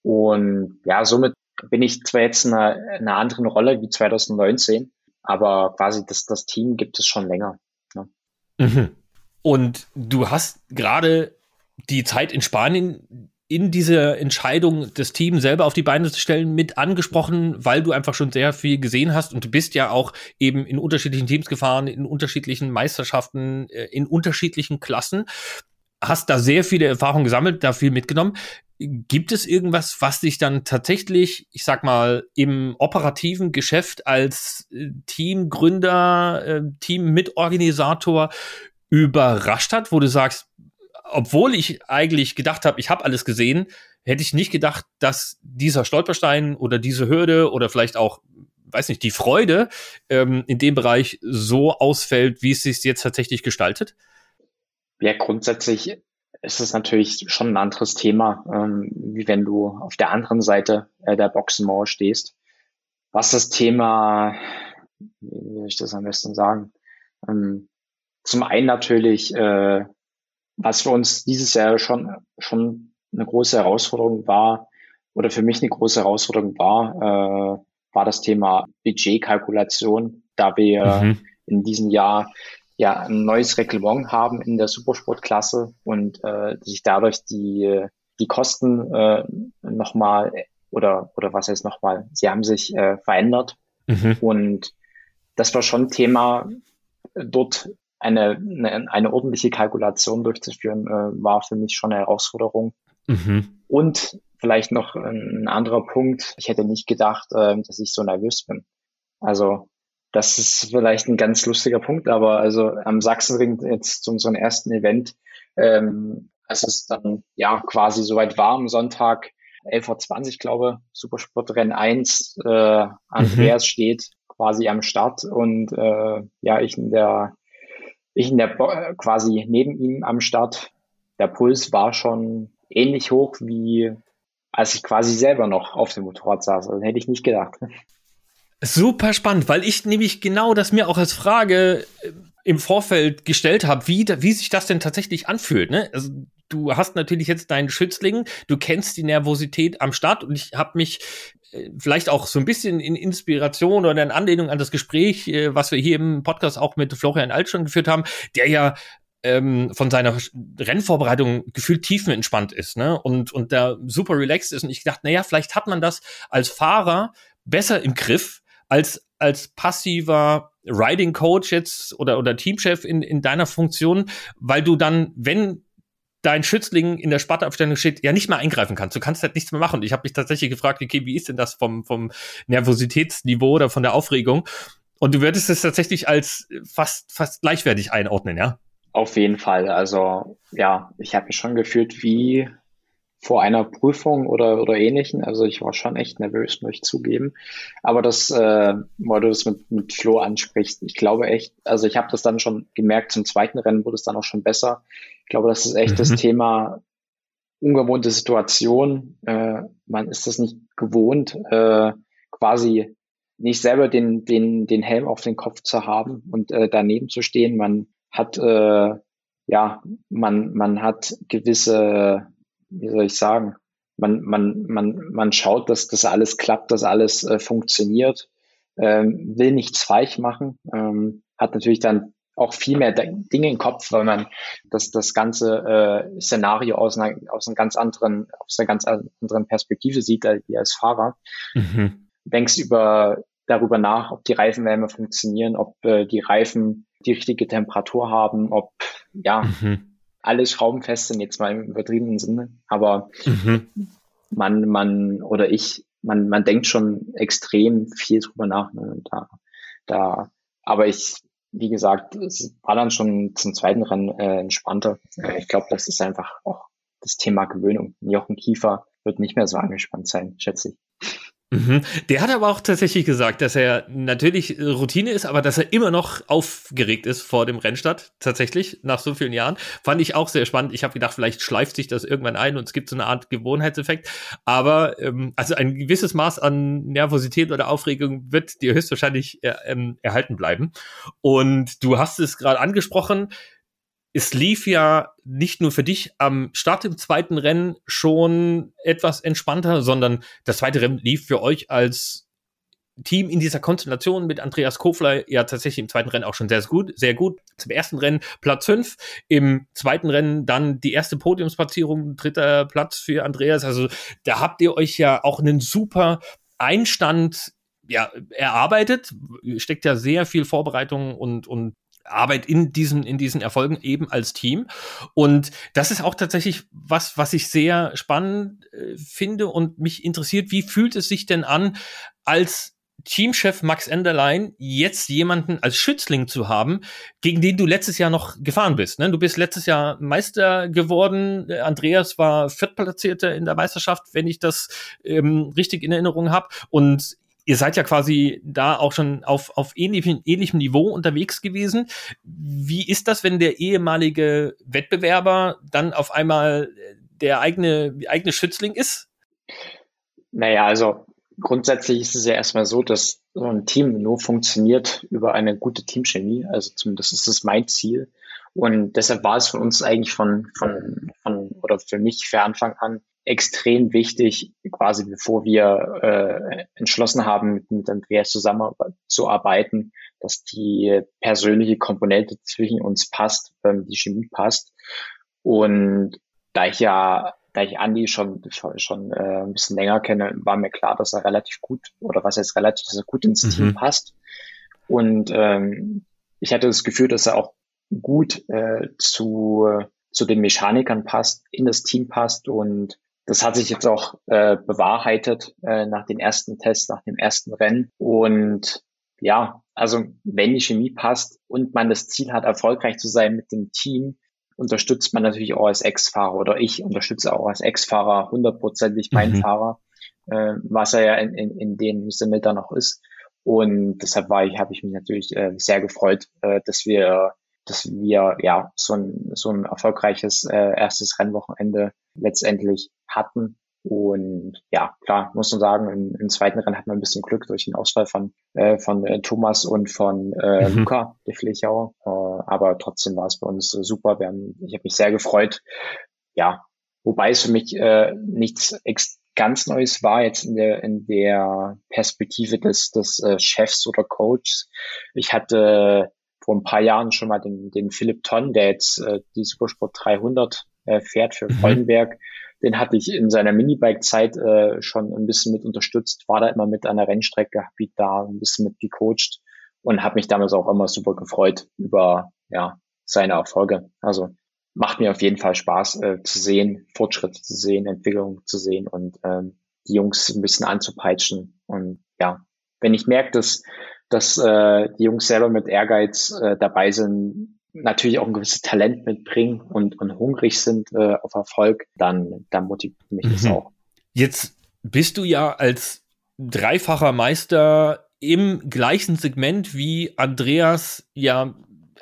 Und ja, somit bin ich zwar jetzt in einer, in einer anderen Rolle wie 2019, aber quasi das, das Team gibt es schon länger. Ja. Mhm. Und du hast gerade die Zeit in Spanien in diese Entscheidung, das Team selber auf die Beine zu stellen, mit angesprochen, weil du einfach schon sehr viel gesehen hast und du bist ja auch eben in unterschiedlichen Teams gefahren, in unterschiedlichen Meisterschaften, äh, in unterschiedlichen Klassen. Hast da sehr viele Erfahrungen gesammelt, da viel mitgenommen. Gibt es irgendwas, was dich dann tatsächlich, ich sag mal, im operativen Geschäft als äh, Teamgründer, äh, Teammitorganisator überrascht hat, wo du sagst, obwohl ich eigentlich gedacht habe, ich habe alles gesehen, hätte ich nicht gedacht, dass dieser Stolperstein oder diese Hürde oder vielleicht auch, weiß nicht, die Freude ähm, in dem Bereich so ausfällt, wie es sich jetzt tatsächlich gestaltet? Ja, grundsätzlich ist es natürlich schon ein anderes Thema, ähm, wie wenn du auf der anderen Seite äh, der Boxenmauer stehst. Was das Thema, wie soll ich das am besten sagen? Ähm, zum einen natürlich äh, was für uns dieses Jahr schon, schon eine große Herausforderung war, oder für mich eine große Herausforderung war, äh, war das Thema Budgetkalkulation, da wir mhm. in diesem Jahr ja ein neues Reglement haben in der Supersportklasse und äh, sich dadurch die, die Kosten äh, nochmal oder, oder was heißt nochmal, sie haben sich äh, verändert mhm. und das war schon Thema, dort eine, eine, eine ordentliche Kalkulation durchzuführen, äh, war für mich schon eine Herausforderung. Mhm. Und vielleicht noch ein, anderer Punkt. Ich hätte nicht gedacht, äh, dass ich so nervös bin. Also das ist vielleicht ein ganz lustiger Punkt, aber also am Sachsenring jetzt zu unserem ersten Event, ähm, als es dann ja quasi soweit war am Sonntag, 11.20 Uhr, glaube Supersportrennen 1, äh, Andreas mhm. steht quasi am Start und äh, ja, ich in der ich in der äh, quasi neben ihm am Start. Der Puls war schon ähnlich hoch wie als ich quasi selber noch auf dem Motorrad saß. Also hätte ich nicht gedacht. Super spannend, weil ich nämlich genau das mir auch als Frage äh, im Vorfeld gestellt habe, wie, wie sich das denn tatsächlich anfühlt. Ne? Also du hast natürlich jetzt deinen Schützling, du kennst die Nervosität am Start und ich habe mich äh, vielleicht auch so ein bisschen in Inspiration oder in Anlehnung an das Gespräch, äh, was wir hier im Podcast auch mit Florian Alt schon geführt haben, der ja ähm, von seiner Rennvorbereitung gefühlt tiefenentspannt ist, ne? Und, und da super relaxed ist. Und ich dachte, naja, vielleicht hat man das als Fahrer besser im Griff als, als passiver Riding Coach jetzt oder, oder Teamchef in, in deiner Funktion, weil du dann, wenn dein Schützling in der Spartaabstellung steht, ja nicht mehr eingreifen kannst. Du kannst halt nichts mehr machen. Ich habe mich tatsächlich gefragt, okay, wie ist denn das vom, vom Nervositätsniveau oder von der Aufregung? Und du würdest es tatsächlich als fast, fast gleichwertig einordnen, ja? Auf jeden Fall. Also ja, ich habe mich schon gefühlt wie vor einer Prüfung oder, oder ähnlichen. Also ich war schon echt nervös, muss ich zugeben. Aber das, äh, weil du das mit, mit Flo ansprichst, ich glaube echt, also ich habe das dann schon gemerkt, zum zweiten Rennen wurde es dann auch schon besser. Ich glaube, das ist echt mhm. das Thema ungewohnte Situation. Äh, man ist das nicht gewohnt, äh, quasi nicht selber den, den, den Helm auf den Kopf zu haben und äh, daneben zu stehen. Man hat, äh, ja, man, man hat gewisse wie soll ich sagen, man, man, man, man schaut, dass das alles klappt, dass alles äh, funktioniert, ähm, will nichts falsch machen, ähm, hat natürlich dann auch viel mehr Dinge im Kopf, weil man das, das ganze äh, Szenario aus einer, aus einer ganz anderen, aus einer ganz anderen Perspektive sieht, als, als Fahrer. Mhm. Denkst über, darüber nach, ob die Reifenwärme funktionieren, ob äh, die Reifen die richtige Temperatur haben, ob, ja, mhm alle schraubenfest sind, jetzt mal im übertriebenen Sinne. Aber mhm. man, man oder ich, man, man denkt schon extrem viel drüber nach. Ne? Da, da, aber ich, wie gesagt, es war dann schon zum zweiten Rennen äh, entspannter. Äh, ich glaube, das ist einfach auch das Thema Gewöhnung. Jochen Kiefer wird nicht mehr so angespannt sein, schätze ich. Mhm. Der hat aber auch tatsächlich gesagt, dass er natürlich Routine ist, aber dass er immer noch aufgeregt ist vor dem Rennstart. Tatsächlich, nach so vielen Jahren. Fand ich auch sehr spannend. Ich habe gedacht, vielleicht schleift sich das irgendwann ein und es gibt so eine Art Gewohnheitseffekt. Aber ähm, also ein gewisses Maß an Nervosität oder Aufregung wird dir höchstwahrscheinlich äh, ähm, erhalten bleiben. Und du hast es gerade angesprochen es lief ja nicht nur für dich am Start im zweiten Rennen schon etwas entspannter, sondern das zweite Rennen lief für euch als Team in dieser Konstellation mit Andreas Kofler ja tatsächlich im zweiten Rennen auch schon sehr gut, sehr gut. Zum ersten Rennen Platz 5, im zweiten Rennen dann die erste Podiumsplatzierung, dritter Platz für Andreas. Also da habt ihr euch ja auch einen super Einstand ja, erarbeitet, steckt ja sehr viel Vorbereitung und, und Arbeit in diesen, in diesen Erfolgen eben als Team. Und das ist auch tatsächlich was, was ich sehr spannend äh, finde und mich interessiert. Wie fühlt es sich denn an, als Teamchef Max Enderlein jetzt jemanden als Schützling zu haben, gegen den du letztes Jahr noch gefahren bist. Ne? Du bist letztes Jahr Meister geworden. Andreas war Viertplatzierter in der Meisterschaft, wenn ich das ähm, richtig in Erinnerung habe. Und ihr seid ja quasi da auch schon auf, auf ähnlichem, ähnlichem Niveau unterwegs gewesen. Wie ist das, wenn der ehemalige Wettbewerber dann auf einmal der eigene, eigene Schützling ist? Naja, also grundsätzlich ist es ja erstmal so, dass so ein Team nur funktioniert über eine gute Teamchemie. Also zumindest ist das mein Ziel. Und deshalb war es von uns eigentlich von, von, von oder für mich für Anfang an extrem wichtig, quasi bevor wir äh, entschlossen haben, mit, mit Andreas zusammenzuarbeiten, dass die persönliche Komponente zwischen uns passt, ähm, die Chemie passt. Und da ich ja, da ich Andi schon schon äh, ein bisschen länger kenne, war mir klar, dass er relativ gut oder was jetzt relativ, dass er gut ins mhm. Team passt. Und ähm, ich hatte das Gefühl, dass er auch gut äh, zu zu den Mechanikern passt, in das Team passt und das hat sich jetzt auch äh, bewahrheitet äh, nach den ersten Tests, nach dem ersten Rennen. Und ja, also wenn die Chemie passt und man das Ziel hat, erfolgreich zu sein mit dem Team, unterstützt man natürlich auch als Ex-Fahrer oder ich unterstütze auch als Ex-Fahrer hundertprozentig meinen mhm. Fahrer, äh, was er ja in, in, in dem Sinne dann auch ist. Und deshalb war ich, habe ich mich natürlich äh, sehr gefreut, äh, dass wir dass wir ja so ein, so ein erfolgreiches äh, erstes Rennwochenende letztendlich hatten. Und ja, klar, muss man sagen, im, im zweiten Rennen hatten wir ein bisschen Glück durch den Ausfall von, äh, von äh, Thomas und von äh, mhm. Luca, der Flichauer. Äh, aber trotzdem war es bei uns äh, super. Wir haben, ich habe mich sehr gefreut. Ja, wobei es für mich äh, nichts ganz Neues war jetzt in der, in der Perspektive des, des äh, Chefs oder Coaches. Ich hatte vor ein paar Jahren schon mal den, den Philipp Tonn, der jetzt äh, die Supersport 300 äh, fährt für mhm. Freudenberg. Den hatte ich in seiner Minibike-Zeit äh, schon ein bisschen mit unterstützt, war da immer mit an der Rennstrecke, habe ihn da ein bisschen mit gecoacht und habe mich damals auch immer super gefreut über ja seine Erfolge. Also macht mir auf jeden Fall Spaß äh, zu sehen, Fortschritte zu sehen, Entwicklung zu sehen und ähm, die Jungs ein bisschen anzupeitschen. Und ja, wenn ich merke, dass, dass äh, die Jungs selber mit Ehrgeiz äh, dabei sind, natürlich auch ein gewisses Talent mitbringen und, und hungrig sind äh, auf Erfolg, dann, dann motiviert mich mhm. das auch. Jetzt bist du ja als dreifacher Meister im gleichen Segment wie Andreas ja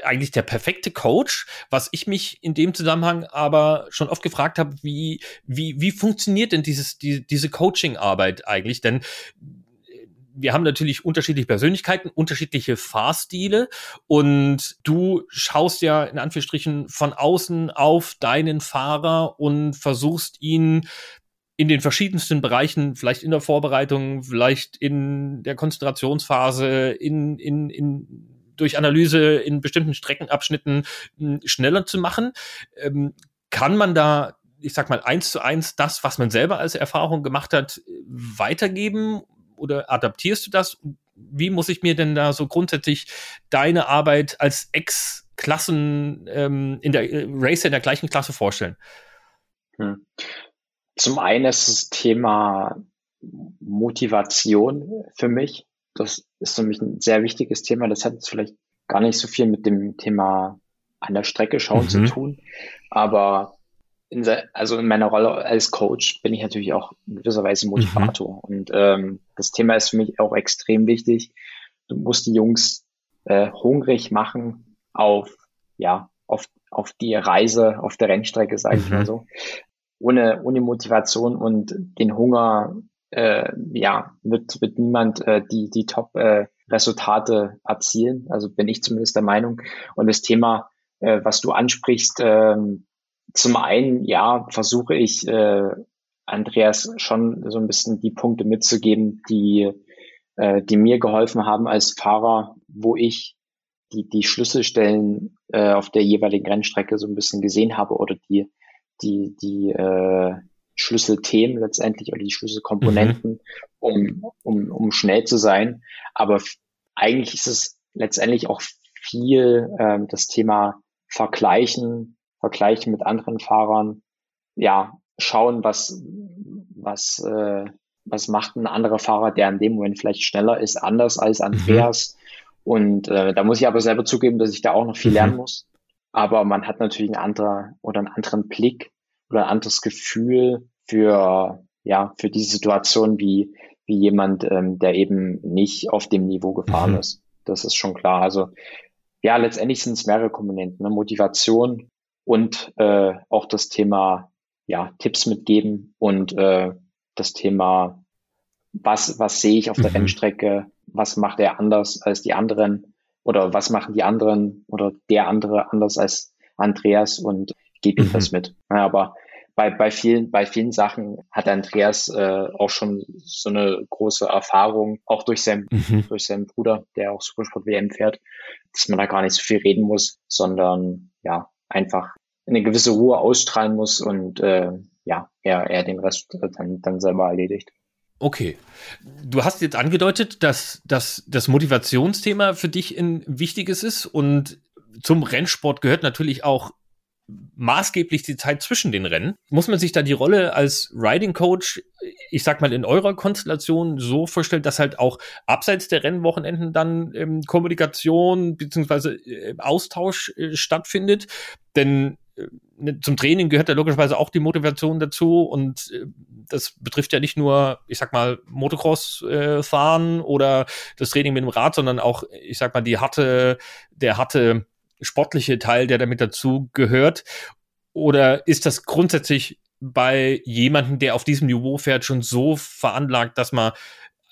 eigentlich der perfekte Coach, was ich mich in dem Zusammenhang aber schon oft gefragt habe, wie, wie, wie funktioniert denn dieses, die, diese Coaching-Arbeit eigentlich? Denn wir haben natürlich unterschiedliche Persönlichkeiten, unterschiedliche Fahrstile und du schaust ja in Anführungsstrichen von außen auf deinen Fahrer und versuchst ihn in den verschiedensten Bereichen, vielleicht in der Vorbereitung, vielleicht in der Konzentrationsphase, in, in, in durch Analyse in bestimmten Streckenabschnitten hm, schneller zu machen. Ähm, kann man da, ich sag mal, eins zu eins das, was man selber als Erfahrung gemacht hat, weitergeben? Oder adaptierst du das? Wie muss ich mir denn da so grundsätzlich deine Arbeit als Ex-Klassen ähm, in der äh, Racer in der gleichen Klasse vorstellen? Hm. Zum einen ist das Thema Motivation für mich. Das ist für mich ein sehr wichtiges Thema. Das hat jetzt vielleicht gar nicht so viel mit dem Thema an der Strecke schauen mhm. zu tun. Aber in, also in meiner Rolle als Coach bin ich natürlich auch in gewisser Weise Motivator. Mhm. Und ähm, das Thema ist für mich auch extrem wichtig. Du musst die Jungs äh, hungrig machen auf, ja, auf, auf die Reise auf der Rennstrecke, sage ich mal mhm. so. Ohne, ohne Motivation und den Hunger, äh, ja, wird, wird niemand äh, die, die Top-Resultate äh, erzielen. Also bin ich zumindest der Meinung. Und das Thema, äh, was du ansprichst, äh, zum einen, ja, versuche ich äh, Andreas schon so ein bisschen die Punkte mitzugeben, die, äh, die mir geholfen haben als Fahrer, wo ich die, die Schlüsselstellen äh, auf der jeweiligen Rennstrecke so ein bisschen gesehen habe oder die, die, die äh, Schlüsselthemen letztendlich oder die Schlüsselkomponenten, mhm. um, um, um schnell zu sein. Aber eigentlich ist es letztendlich auch viel ähm, das Thema Vergleichen, vergleichen mit anderen Fahrern, ja, schauen, was, was, äh, was macht ein anderer Fahrer, der in dem Moment vielleicht schneller ist, anders als Andreas. Mhm. Und äh, da muss ich aber selber zugeben, dass ich da auch noch viel mhm. lernen muss. Aber man hat natürlich einen anderen oder einen anderen Blick oder ein anderes Gefühl für, ja, für diese Situation wie, wie jemand, ähm, der eben nicht auf dem Niveau gefahren mhm. ist. Das ist schon klar. Also ja, letztendlich sind es mehrere Komponenten. Ne? Motivation, und äh, auch das Thema ja, Tipps mitgeben und äh, das Thema, was, was sehe ich auf der mhm. Rennstrecke, was macht er anders als die anderen oder was machen die anderen oder der andere anders als Andreas und gebe ihm mhm. das mit. Ja, aber bei, bei vielen, bei vielen Sachen hat Andreas äh, auch schon so eine große Erfahrung, auch durch seinen, mhm. durch seinen Bruder, der auch Supersport WM fährt, dass man da gar nicht so viel reden muss, sondern ja, einfach eine gewisse Ruhe ausstrahlen muss und äh, ja, er, er den Rest dann, dann selber erledigt. Okay. Du hast jetzt angedeutet, dass, dass das Motivationsthema für dich ein wichtiges ist und zum Rennsport gehört natürlich auch maßgeblich die Zeit zwischen den Rennen. Muss man sich da die Rolle als Riding Coach, ich sag mal in eurer Konstellation so vorstellen, dass halt auch abseits der Rennwochenenden dann ähm, Kommunikation beziehungsweise äh, Austausch äh, stattfindet? Denn äh, ne, zum Training gehört ja logischerweise auch die Motivation dazu und äh, das betrifft ja nicht nur, ich sag mal, Motocross äh, fahren oder das Training mit dem Rad, sondern auch, ich sag mal, die harte, der harte sportliche Teil, der damit dazu gehört? Oder ist das grundsätzlich bei jemandem, der auf diesem Niveau fährt, schon so veranlagt, dass man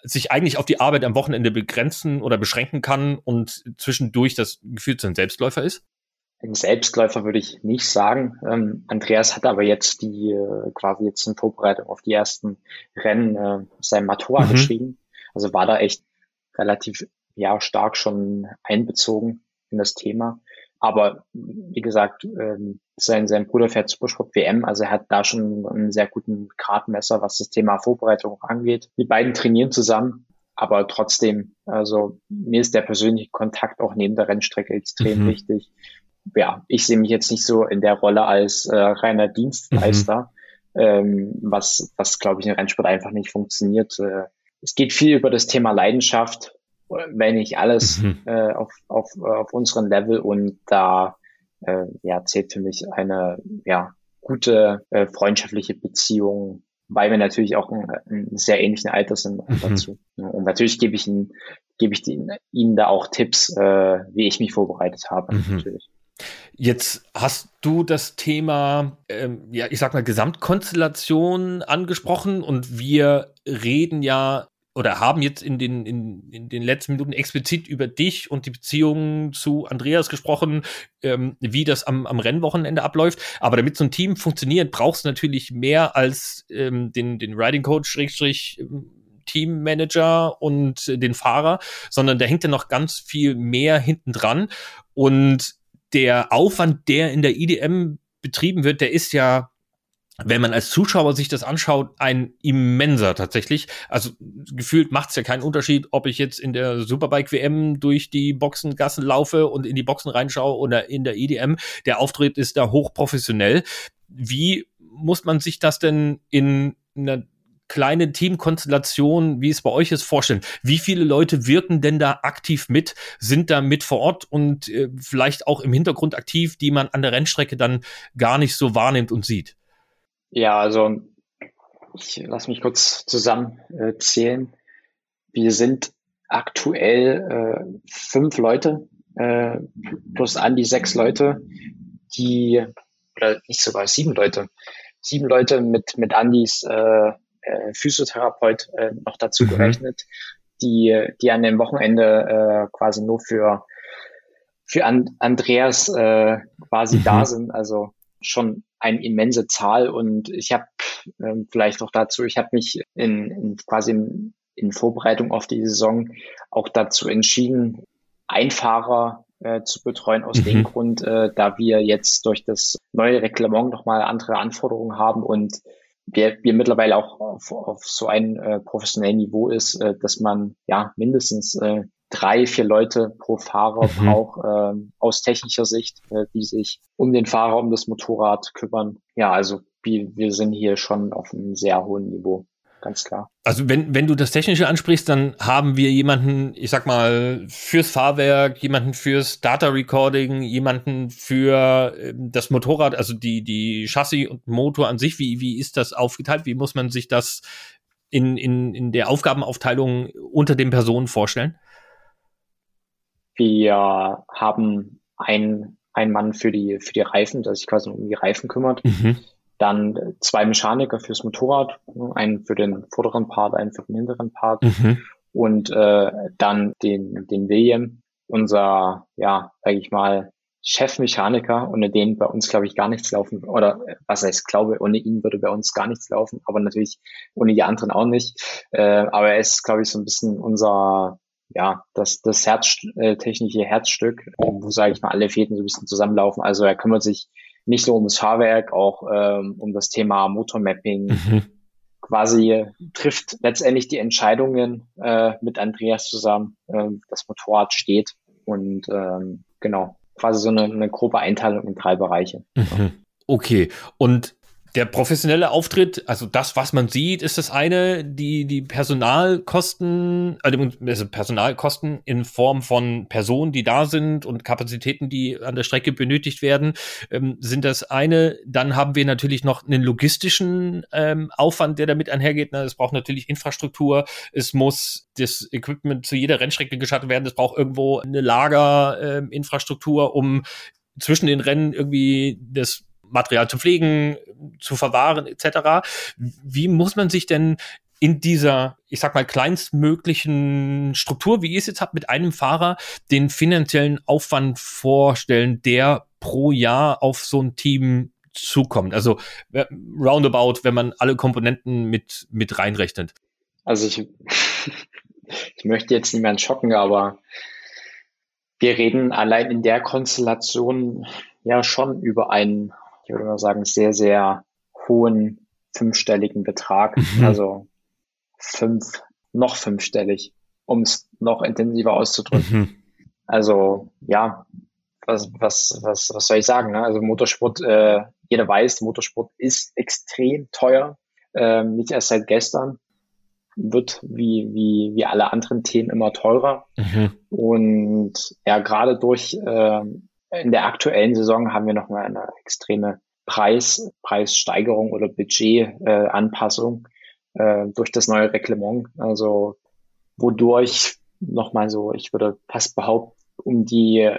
sich eigentlich auf die Arbeit am Wochenende begrenzen oder beschränken kann und zwischendurch das Gefühl zu einem Selbstläufer ist? Ein Selbstläufer würde ich nicht sagen. Ähm, Andreas hat aber jetzt die äh, quasi jetzt in Vorbereitung auf die ersten Rennen äh, sein Matura mhm. geschrieben. Also war da echt relativ ja stark schon einbezogen in das Thema. Aber wie gesagt, ähm, sein, sein Bruder fährt Supersport WM, also er hat da schon einen sehr guten Kartenmesser, was das Thema Vorbereitung angeht. Die beiden trainieren zusammen, aber trotzdem, also mir ist der persönliche Kontakt auch neben der Rennstrecke extrem mhm. wichtig. Ja, ich sehe mich jetzt nicht so in der Rolle als äh, reiner Dienstleister, mhm. ähm, was, was glaube ich in Rennsport einfach nicht funktioniert. Äh, es geht viel über das Thema Leidenschaft, wenn nicht alles mhm. äh, auf, auf, auf unseren Level und da äh, ja, zählt für mich eine ja, gute äh, freundschaftliche Beziehung, weil wir natürlich auch in, in sehr ähnlichen Alter sind mhm. dazu. Und natürlich gebe ich ihnen, gebe ich ihnen, ihnen da auch Tipps, äh, wie ich mich vorbereitet habe, mhm. natürlich. Jetzt hast du das Thema, ähm, ja, ich sag mal, Gesamtkonstellation angesprochen und wir reden ja oder haben jetzt in den, in, in den letzten Minuten explizit über dich und die Beziehung zu Andreas gesprochen, ähm, wie das am, am Rennwochenende abläuft. Aber damit so ein Team funktioniert, brauchst du natürlich mehr als ähm, den, den Riding Coach, Schrägstrich, ähm, Teammanager und den Fahrer, sondern da hängt ja noch ganz viel mehr hinten dran. Und der Aufwand, der in der IDM betrieben wird, der ist ja wenn man als Zuschauer sich das anschaut, ein immenser tatsächlich. Also gefühlt macht es ja keinen Unterschied, ob ich jetzt in der Superbike WM durch die Boxengassen laufe und in die Boxen reinschaue oder in der EDM. Der Auftritt ist da hochprofessionell. Wie muss man sich das denn in einer kleinen Teamkonstellation, wie es bei euch ist, vorstellen? Wie viele Leute wirken denn da aktiv mit, sind da mit vor Ort und äh, vielleicht auch im Hintergrund aktiv, die man an der Rennstrecke dann gar nicht so wahrnimmt und sieht? Ja, also ich lass mich kurz zusammenzählen. Äh, Wir sind aktuell äh, fünf Leute äh, plus an die sechs Leute, die oder nicht sogar sieben Leute, sieben Leute mit mit Andis äh, äh, Physiotherapeut äh, noch dazu mhm. gerechnet, die die an dem Wochenende äh, quasi nur für für an Andreas äh, quasi mhm. da sind. Also schon eine immense Zahl und ich habe ähm, vielleicht auch dazu, ich habe mich in, in quasi in, in Vorbereitung auf die Saison auch dazu entschieden, Einfahrer äh, zu betreuen aus mhm. dem Grund, äh, da wir jetzt durch das neue Reglement nochmal andere Anforderungen haben und wir, wir mittlerweile auch auf, auf so ein äh, professionellen Niveau ist, äh, dass man ja mindestens äh, drei, vier Leute pro Fahrer mhm. braucht, äh, aus technischer Sicht, äh, die sich um den Fahrer, um das Motorrad kümmern. Ja, also wir, wir sind hier schon auf einem sehr hohen Niveau ganz klar. Also wenn, wenn du das Technische ansprichst, dann haben wir jemanden, ich sag mal, fürs Fahrwerk, jemanden fürs Data Recording, jemanden für ähm, das Motorrad, also die, die Chassis und Motor an sich. Wie, wie ist das aufgeteilt? Wie muss man sich das in, in, in der Aufgabenaufteilung unter den Personen vorstellen? Wir haben einen, einen Mann für die, für die Reifen, der sich quasi um die Reifen kümmert. Mhm. Dann zwei Mechaniker fürs Motorrad, einen für den vorderen Part, einen für den hinteren Part. Mhm. Und äh, dann den, den William, unser, ja, sage ich mal, Chefmechaniker, ohne den bei uns, glaube ich, gar nichts laufen. Oder was heißt, glaube, ohne ihn würde bei uns gar nichts laufen, aber natürlich ohne die anderen auch nicht. Äh, aber er ist, glaube ich, so ein bisschen unser, ja, das, das Herz, äh, technische Herzstück, wo, sage ich mal, alle Fäden so ein bisschen zusammenlaufen. Also er kümmert sich nicht nur ums Fahrwerk, auch ähm, um das Thema Motormapping. Mhm. Quasi trifft letztendlich die Entscheidungen äh, mit Andreas zusammen. Äh, das Motorrad steht und ähm, genau, quasi so eine, eine grobe Einteilung in drei Bereiche. Mhm. Okay, und der professionelle Auftritt, also das, was man sieht, ist das eine, die, die Personalkosten, also Personalkosten in Form von Personen, die da sind und Kapazitäten, die an der Strecke benötigt werden, ähm, sind das eine. Dann haben wir natürlich noch einen logistischen ähm, Aufwand, der damit einhergeht. Na, es braucht natürlich Infrastruktur, es muss das Equipment zu jeder Rennstrecke gestattet werden, es braucht irgendwo eine Lagerinfrastruktur, ähm, um zwischen den Rennen irgendwie das Material zu pflegen, zu verwahren etc. Wie muss man sich denn in dieser, ich sag mal, kleinstmöglichen Struktur, wie ihr es jetzt habt, mit einem Fahrer den finanziellen Aufwand vorstellen, der pro Jahr auf so ein Team zukommt? Also roundabout, wenn man alle Komponenten mit, mit reinrechnet. Also ich, [LAUGHS] ich möchte jetzt niemanden schocken, aber wir reden allein in der Konstellation ja schon über einen ich würde mal sagen, sehr, sehr hohen fünfstelligen Betrag. Mhm. Also fünf, noch fünfstellig, um es noch intensiver auszudrücken. Mhm. Also ja, was, was, was, was soll ich sagen? Ne? Also Motorsport, äh, jeder weiß, Motorsport ist extrem teuer. Ähm, nicht erst seit gestern wird wie, wie, wie alle anderen Themen immer teurer. Mhm. Und ja, gerade durch ähm, in der aktuellen Saison haben wir nochmal eine extreme Preis, Preissteigerung oder Budgetanpassung äh, äh, durch das neue Reglement. Also wodurch nochmal so, ich würde fast behaupten, um die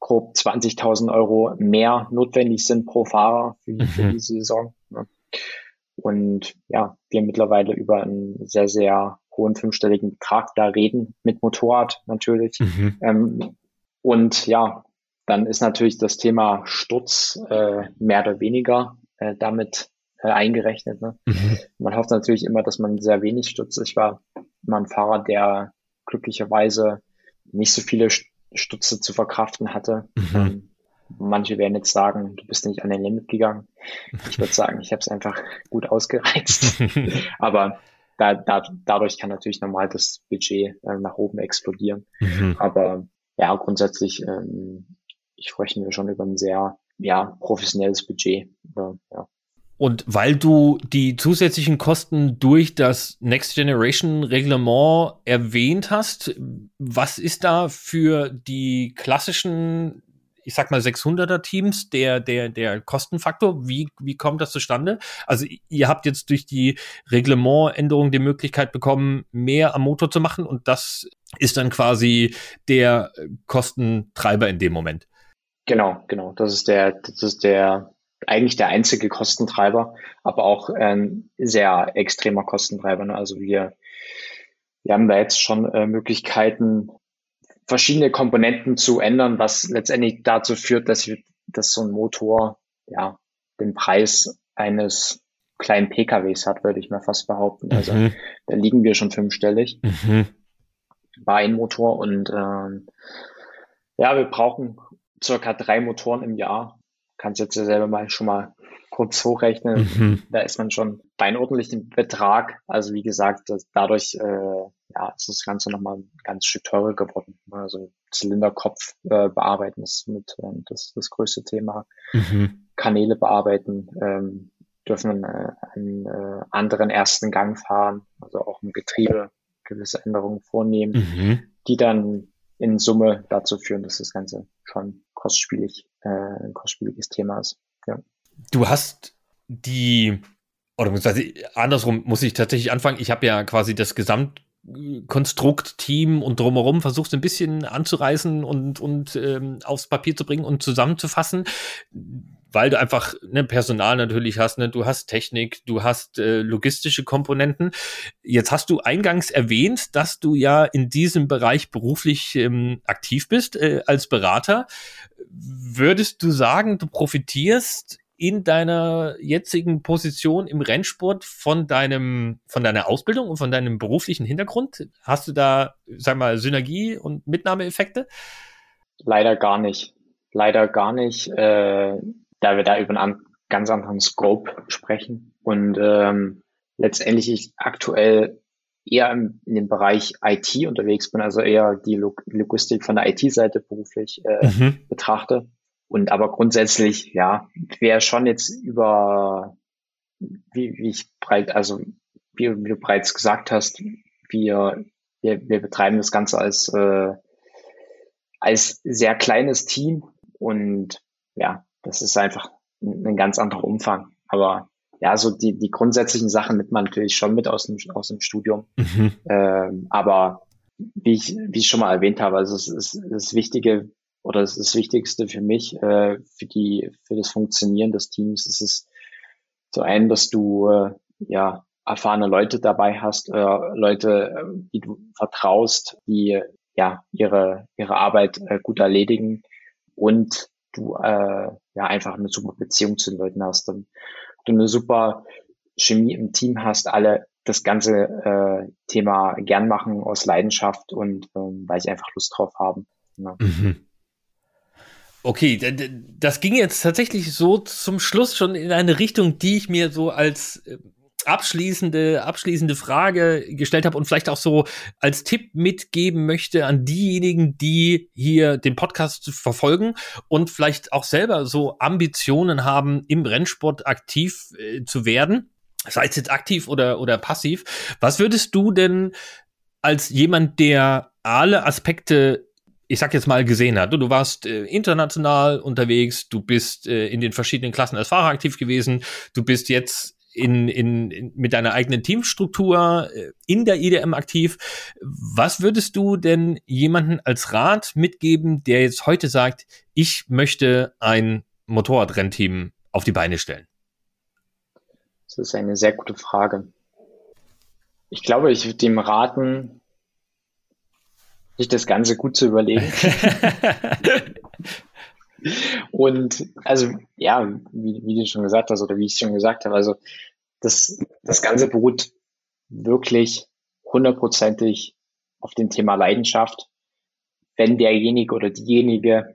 grob 20.000 Euro mehr notwendig sind pro Fahrer für, mhm. für diese Saison. Ne? Und ja, wir mittlerweile über einen sehr, sehr hohen fünfstelligen Betrag da reden, mit Motorrad natürlich. Mhm. Ähm, und ja, dann ist natürlich das Thema Sturz äh, mehr oder weniger äh, damit äh, eingerechnet. Ne? Mhm. Man hofft natürlich immer, dass man sehr wenig stürzt. Ich war immer ein Fahrer, der glücklicherweise nicht so viele Stürze zu verkraften hatte. Mhm. Ähm, manche werden jetzt sagen, du bist nicht an den Limit gegangen. Ich würde sagen, ich habe es einfach gut ausgereizt. [LAUGHS] Aber da, da, dadurch kann natürlich normal das Budget äh, nach oben explodieren. Mhm. Aber ja, grundsätzlich ähm, sprechen wir schon über ein sehr ja, professionelles Budget. Ja. Und weil du die zusätzlichen Kosten durch das Next Generation Reglement erwähnt hast, was ist da für die klassischen ich sag mal 600er Teams der der der Kostenfaktor? Wie wie kommt das zustande? Also ihr habt jetzt durch die Reglementänderung die Möglichkeit bekommen, mehr am Motor zu machen und das ist dann quasi der Kostentreiber in dem Moment. Genau, genau. Das ist der das ist der eigentlich der einzige Kostentreiber, aber auch ein sehr extremer Kostentreiber. Ne? Also wir, wir haben da jetzt schon äh, Möglichkeiten, verschiedene Komponenten zu ändern, was letztendlich dazu führt, dass wir, dass so ein Motor ja den Preis eines kleinen PKWs hat, würde ich mal fast behaupten. Also mhm. da liegen wir schon fünfstellig mhm. bei einem Motor und ähm, ja, wir brauchen circa drei Motoren im Jahr kannst jetzt selber mal schon mal kurz hochrechnen. Mhm. Da ist man schon bei einem ordentlichen Betrag. Also wie gesagt, dadurch äh, ja, ist das Ganze nochmal ein ganz Stück teurer geworden. Also Zylinderkopf äh, bearbeiten ist mit äh, das, das größte Thema. Mhm. Kanäle bearbeiten, ähm, dürfen äh, einen äh, anderen ersten Gang fahren, also auch im Getriebe gewisse Änderungen vornehmen, mhm. die dann in Summe dazu führen, dass das Ganze schon kostspielig, äh, ein kostspieliges Thema ist. Ja. Du hast die, oder andersrum muss ich tatsächlich anfangen. Ich habe ja quasi das Gesamt Konstrukt, Team und drumherum versuchst ein bisschen anzureißen und, und ähm, aufs Papier zu bringen und zusammenzufassen, weil du einfach ne, Personal natürlich hast, ne, du hast Technik, du hast äh, logistische Komponenten. Jetzt hast du eingangs erwähnt, dass du ja in diesem Bereich beruflich ähm, aktiv bist äh, als Berater. Würdest du sagen, du profitierst in deiner jetzigen Position im Rennsport von deinem, von deiner Ausbildung und von deinem beruflichen Hintergrund? Hast du da, sag mal, Synergie und Mitnahmeeffekte? Leider gar nicht. Leider gar nicht, äh, da wir da über einen ganz anderen Scope sprechen. Und ähm, letztendlich ich aktuell eher im, in dem Bereich IT unterwegs bin, also eher die Log Logistik von der IT-Seite beruflich äh, mhm. betrachte. Und aber grundsätzlich, ja, wäre schon jetzt über, wie, wie ich breit, also wie, wie, du bereits gesagt hast, wir, wir, wir betreiben das Ganze als, äh, als sehr kleines Team und ja, das ist einfach ein, ein ganz anderer Umfang. Aber ja, so die, die grundsätzlichen Sachen nimmt man natürlich schon mit aus dem, aus dem Studium. Mhm. Ähm, aber wie ich, wie ich schon mal erwähnt habe, also es ist das Wichtige oder es ist das Wichtigste für mich, äh, für die, für das Funktionieren des Teams, ist es zu einem, dass du äh, ja erfahrene Leute dabei hast, äh, Leute, äh, die du vertraust, die ja ihre ihre Arbeit äh, gut erledigen und du äh, ja einfach eine super Beziehung zu den Leuten hast, dann du eine super Chemie im Team hast, alle das ganze äh, Thema gern machen aus Leidenschaft und ähm, weil sie einfach Lust drauf haben. Ja. Mhm. Okay, das ging jetzt tatsächlich so zum Schluss schon in eine Richtung, die ich mir so als äh, abschließende, abschließende Frage gestellt habe und vielleicht auch so als Tipp mitgeben möchte an diejenigen, die hier den Podcast verfolgen und vielleicht auch selber so Ambitionen haben, im Rennsport aktiv äh, zu werden, sei es jetzt aktiv oder, oder passiv. Was würdest du denn als jemand, der alle Aspekte ich sag jetzt mal, gesehen hat. Du, du warst äh, international unterwegs, du bist äh, in den verschiedenen Klassen als Fahrer aktiv gewesen, du bist jetzt in, in, in, mit deiner eigenen Teamstruktur äh, in der IDM aktiv. Was würdest du denn jemanden als Rat mitgeben, der jetzt heute sagt, ich möchte ein Motorradrennteam auf die Beine stellen? Das ist eine sehr gute Frage. Ich glaube, ich würde dem raten, sich das Ganze gut zu überlegen. [LAUGHS] Und also, ja, wie, wie du schon gesagt hast oder wie ich schon gesagt habe, also das, das Ganze beruht wirklich hundertprozentig auf dem Thema Leidenschaft. Wenn derjenige oder diejenige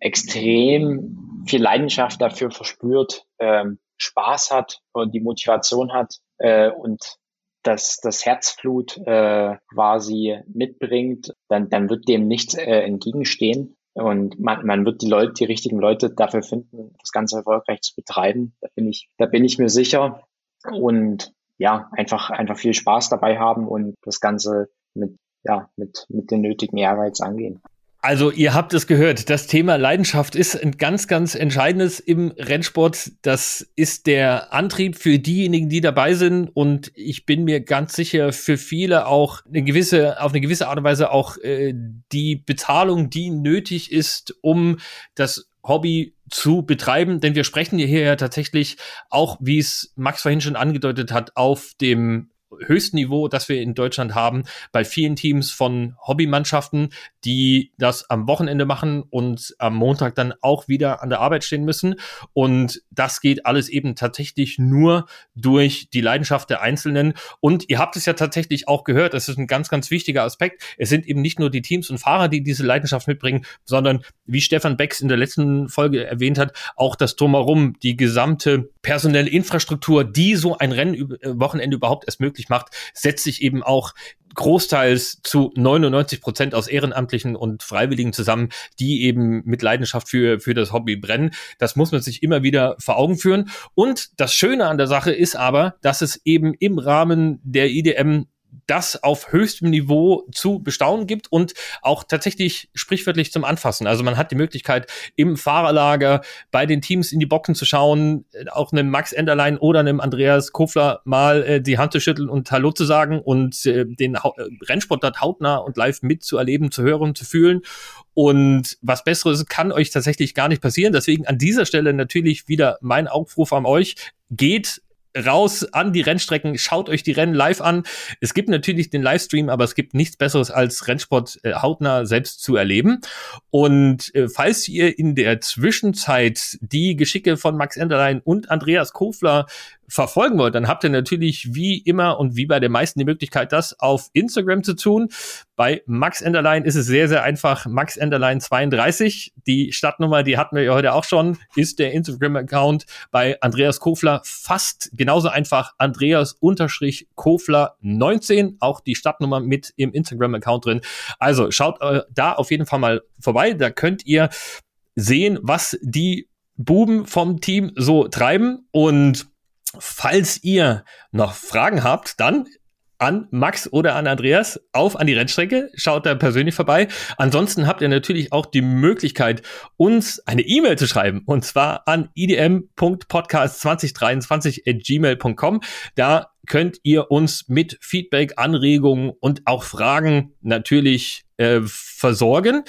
extrem viel Leidenschaft dafür verspürt, ähm, Spaß hat und die Motivation hat äh, und das, das Herzflut äh, quasi mitbringt, dann, dann wird dem nichts äh, entgegenstehen. Und man, man wird die Leute, die richtigen Leute dafür finden, das Ganze erfolgreich zu betreiben. Da bin ich, da bin ich mir sicher. Und ja, einfach, einfach viel Spaß dabei haben und das Ganze mit, ja, mit, mit den nötigen Ehrgeiz angehen. Also ihr habt es gehört, das Thema Leidenschaft ist ein ganz, ganz entscheidendes im Rennsport. Das ist der Antrieb für diejenigen, die dabei sind. Und ich bin mir ganz sicher, für viele auch eine gewisse, auf eine gewisse Art und Weise auch äh, die Bezahlung, die nötig ist, um das Hobby zu betreiben, denn wir sprechen hier ja tatsächlich auch, wie es Max vorhin schon angedeutet hat, auf dem höchsten Niveau, das wir in Deutschland haben, bei vielen Teams von Hobbymannschaften, die das am Wochenende machen und am Montag dann auch wieder an der Arbeit stehen müssen. Und das geht alles eben tatsächlich nur durch die Leidenschaft der Einzelnen. Und ihr habt es ja tatsächlich auch gehört, das ist ein ganz, ganz wichtiger Aspekt. Es sind eben nicht nur die Teams und Fahrer, die diese Leidenschaft mitbringen, sondern wie Stefan Becks in der letzten Folge erwähnt hat, auch das Drumherum, die gesamte personelle Infrastruktur, die so ein Rennwochenende überhaupt erst möglich macht, setzt sich eben auch großteils zu 99 Prozent aus Ehrenamtlichen und Freiwilligen zusammen, die eben mit Leidenschaft für, für das Hobby brennen. Das muss man sich immer wieder vor Augen führen. Und das Schöne an der Sache ist aber, dass es eben im Rahmen der IDM das auf höchstem Niveau zu bestaunen gibt und auch tatsächlich sprichwörtlich zum Anfassen. Also man hat die Möglichkeit, im Fahrerlager bei den Teams in die Bocken zu schauen, auch einem Max Enderlein oder einem Andreas Kofler mal äh, die Hand zu schütteln und Hallo zu sagen und äh, den ha äh, Rennsport dort hautnah und live mitzuerleben, zu hören, zu fühlen. Und was Besseres kann euch tatsächlich gar nicht passieren. Deswegen an dieser Stelle natürlich wieder mein Aufruf an euch. Geht raus an die Rennstrecken, schaut euch die Rennen live an. Es gibt natürlich den Livestream, aber es gibt nichts Besseres als Rennsport äh, hautnah selbst zu erleben. Und äh, falls ihr in der Zwischenzeit die Geschicke von Max Enderlein und Andreas Kofler verfolgen wollt, dann habt ihr natürlich wie immer und wie bei den meisten die Möglichkeit, das auf Instagram zu tun. Bei Max Enderlein ist es sehr, sehr einfach. Max Enderlein 32. Die Stadtnummer, die hatten wir ja heute auch schon, ist der Instagram-Account. Bei Andreas Kofler fast genauso einfach. Andreas unterstrich Kofler 19. Auch die Stadtnummer mit im Instagram-Account drin. Also schaut äh, da auf jeden Fall mal vorbei. Da könnt ihr sehen, was die Buben vom Team so treiben und Falls ihr noch Fragen habt, dann an Max oder an Andreas auf an die Rennstrecke. Schaut da persönlich vorbei. Ansonsten habt ihr natürlich auch die Möglichkeit, uns eine E-Mail zu schreiben. Und zwar an idm.podcast2023 at gmail.com. Da könnt ihr uns mit Feedback, Anregungen und auch Fragen natürlich äh, versorgen.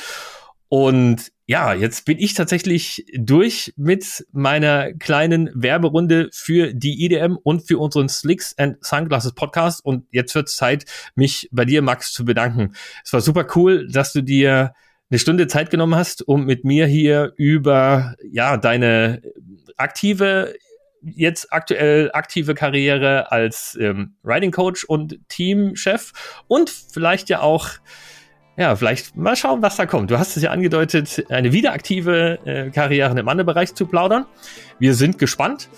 Und ja, jetzt bin ich tatsächlich durch mit meiner kleinen Werberunde für die IDM und für unseren Slicks and Sunglasses Podcast. Und jetzt wird es Zeit, mich bei dir, Max, zu bedanken. Es war super cool, dass du dir eine Stunde Zeit genommen hast, um mit mir hier über ja deine aktive jetzt aktuell aktive Karriere als ähm, Riding Coach und Teamchef und vielleicht ja auch ja, vielleicht mal schauen, was da kommt. Du hast es ja angedeutet, eine wiederaktive äh, Karriere im Mannebereich zu plaudern. Wir sind gespannt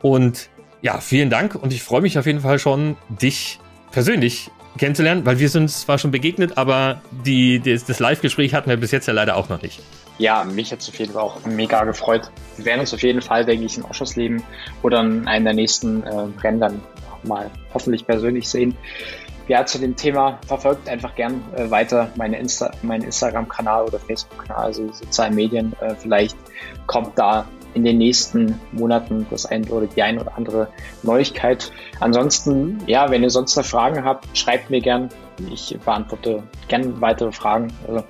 und ja, vielen Dank und ich freue mich auf jeden Fall schon, dich persönlich kennenzulernen, weil wir sind zwar schon begegnet, aber die, das, das Live-Gespräch hatten wir bis jetzt ja leider auch noch nicht. Ja, mich hat es auf jeden Fall auch mega gefreut. Wir werden uns auf jeden Fall, denke ich, in Ausschussleben oder in einem der nächsten äh, Rennen dann mal hoffentlich persönlich sehen ja, zu dem Thema verfolgt einfach gern äh, weiter meine Insta meinen Instagram-Kanal oder Facebook-Kanal, also sozialen Medien. Äh, vielleicht kommt da in den nächsten Monaten das ein oder die ein oder andere Neuigkeit. Ansonsten, ja, wenn ihr sonst noch Fragen habt, schreibt mir gern. Ich beantworte gern weitere Fragen. Also,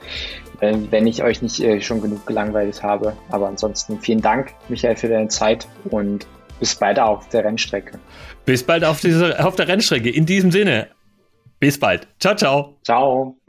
äh, wenn ich euch nicht äh, schon genug gelangweilt habe. Aber ansonsten vielen Dank, Michael, für deine Zeit und bis bald auf der Rennstrecke. Bis bald auf, diese, auf der Rennstrecke. In diesem Sinne, bis bald. Ciao, ciao. Ciao.